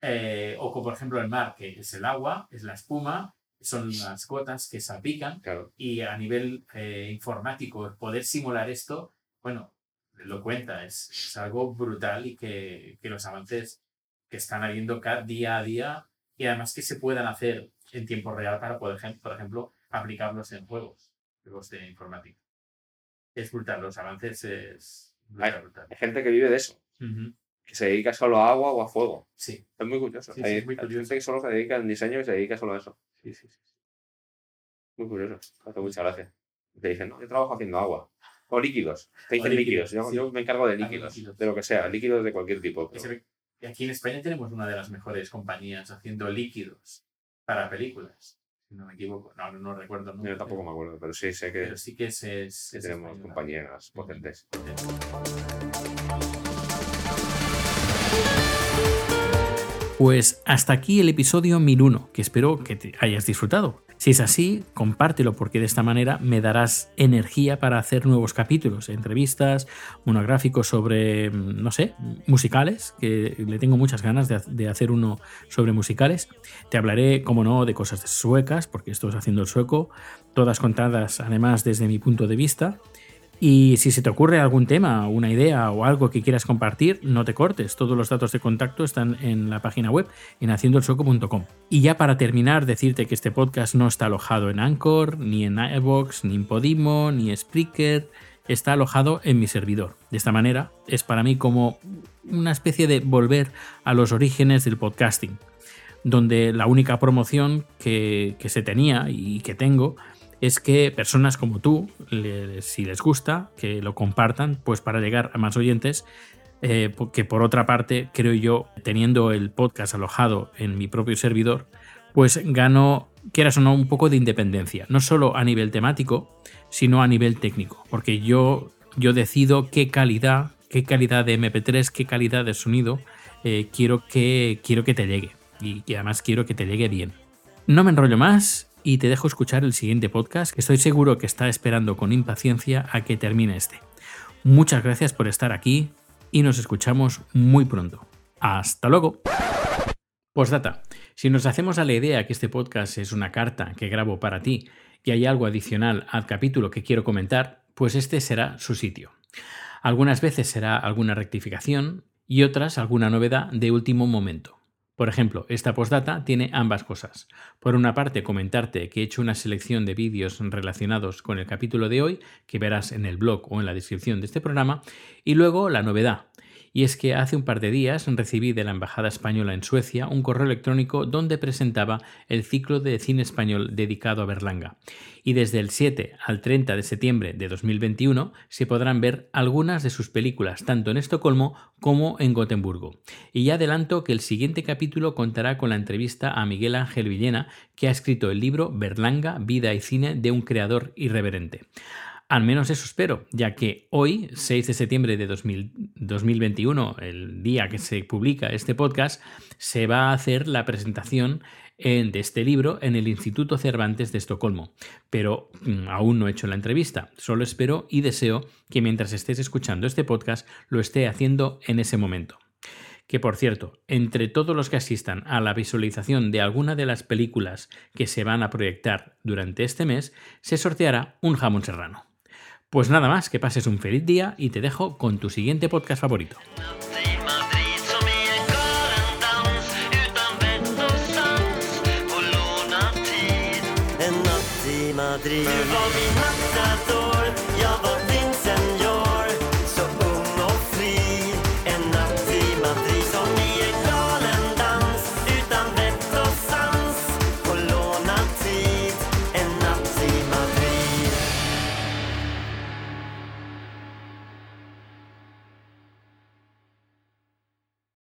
eh, o como por ejemplo el mar, que es el agua, es la espuma, son las gotas que salpican Claro. y a nivel eh, informático poder simular esto, bueno, lo cuenta, es, es algo brutal y que, que los avances que están habiendo cada día a día y además que se puedan hacer en tiempo real para poder, por ejemplo, aplicarlos en juegos, juegos de informática. Es brutal, los avances es brutal, Ay. brutal. Hay gente que vive de eso, que se dedica solo a agua o a fuego. Sí, Es muy curioso. Sí, sí, hay es muy hay curioso. gente que solo se dedica al diseño y se dedica solo a eso. sí, sí. sí. Muy curioso. Hace mucha gracia. Te dicen, no, yo trabajo haciendo agua. O líquidos. Te dicen líquidos. líquidos, Yo, sí. yo me encargo de líquidos. líquidos. De lo que sea. Líquidos de cualquier tipo. Pero- que aquí en España tenemos una de las mejores compañías haciendo líquidos para películas, si no me equivoco. No, no, recuerdo. nombre, Yo tampoco me acuerdo, pero sí sé que, Pero sí que es, es- que es tenemos compañías potentes. Pues hasta aquí el episodio 1001, que espero que te hayas disfrutado. Si es así, compártelo porque de esta manera me darás energía para hacer nuevos capítulos, entrevistas, monográficos sobre, mm, no sé, musicales, que le tengo muchas ganas de, de hacer uno sobre musicales. Te hablaré, como no, de cosas suecas, porque esto es haciendo el sueco, todas contadas además desde mi punto de vista. Y si se te ocurre algún tema, una idea o algo que quieras compartir, no te cortes. Todos los datos de contacto están en la página web en haciendoelsueco.com. Y ya para terminar, decirte que este podcast no está alojado en Anchor, ni en iVoox, ni en Podimo, ni Spreaker. Está alojado en mi servidor. De esta manera, es para mí como una especie de volver a los orígenes del podcasting donde la única promoción que se tenía y que tengo es que personas como tú, si les gusta, que lo compartan, pues para llegar a más oyentes, eh, porque por otra parte, creo yo, teniendo el podcast alojado en mi propio servidor, pues gano, quieras o no, un poco de independencia, no solo a nivel temático, sino a nivel técnico, porque yo, yo decido qué calidad, qué calidad de MP3, qué calidad de sonido eh, quiero, que, quiero que te llegue y, y además quiero que te llegue bien. No me enrollo más y te dejo escuchar el siguiente podcast que estoy seguro que está esperando con impaciencia a que termine este. Muchas gracias por estar aquí y nos escuchamos muy pronto. Hasta luego. Postdata. Si nos hacemos a la idea que este podcast es una carta que grabo para ti y hay algo adicional al capítulo que quiero comentar, pues este será su sitio. Algunas veces será alguna rectificación y otras alguna novedad de último momento. Por ejemplo, esta postdata tiene ambas cosas. Por una parte, comentarte que he hecho una selección de vídeos relacionados con el capítulo de hoy, que verás en el blog o en la descripción de este programa, y luego la novedad. Y es que hace un par de días recibí de la Embajada Española en Suecia un correo electrónico donde presentaba el ciclo de cine español dedicado a Berlanga. Y desde el 7 al 30 de septiembre de 2021 se podrán ver algunas de sus películas, tanto en Estocolmo como en Gotemburgo. Y ya adelanto que el siguiente capítulo contará con la entrevista a Miguel Ángel Villena, que ha escrito el libro Berlanga, Vida y Cine de un creador irreverente. Al menos eso espero, ya que hoy, 6 de septiembre de 2000 2021, el día que se publica este podcast, se va a hacer la presentación en- de este libro en el Instituto Cervantes de Estocolmo. Pero mm, aún no he hecho la entrevista, solo espero y deseo que mientras estés escuchando este podcast lo esté haciendo en ese momento. Que por cierto, entre todos los que asistan a la visualización de alguna de las películas que se van a proyectar durante este mes, se sorteará un jamón serrano. Pues nada más, que pases un feliz día y te dejo con tu siguiente podcast favorito.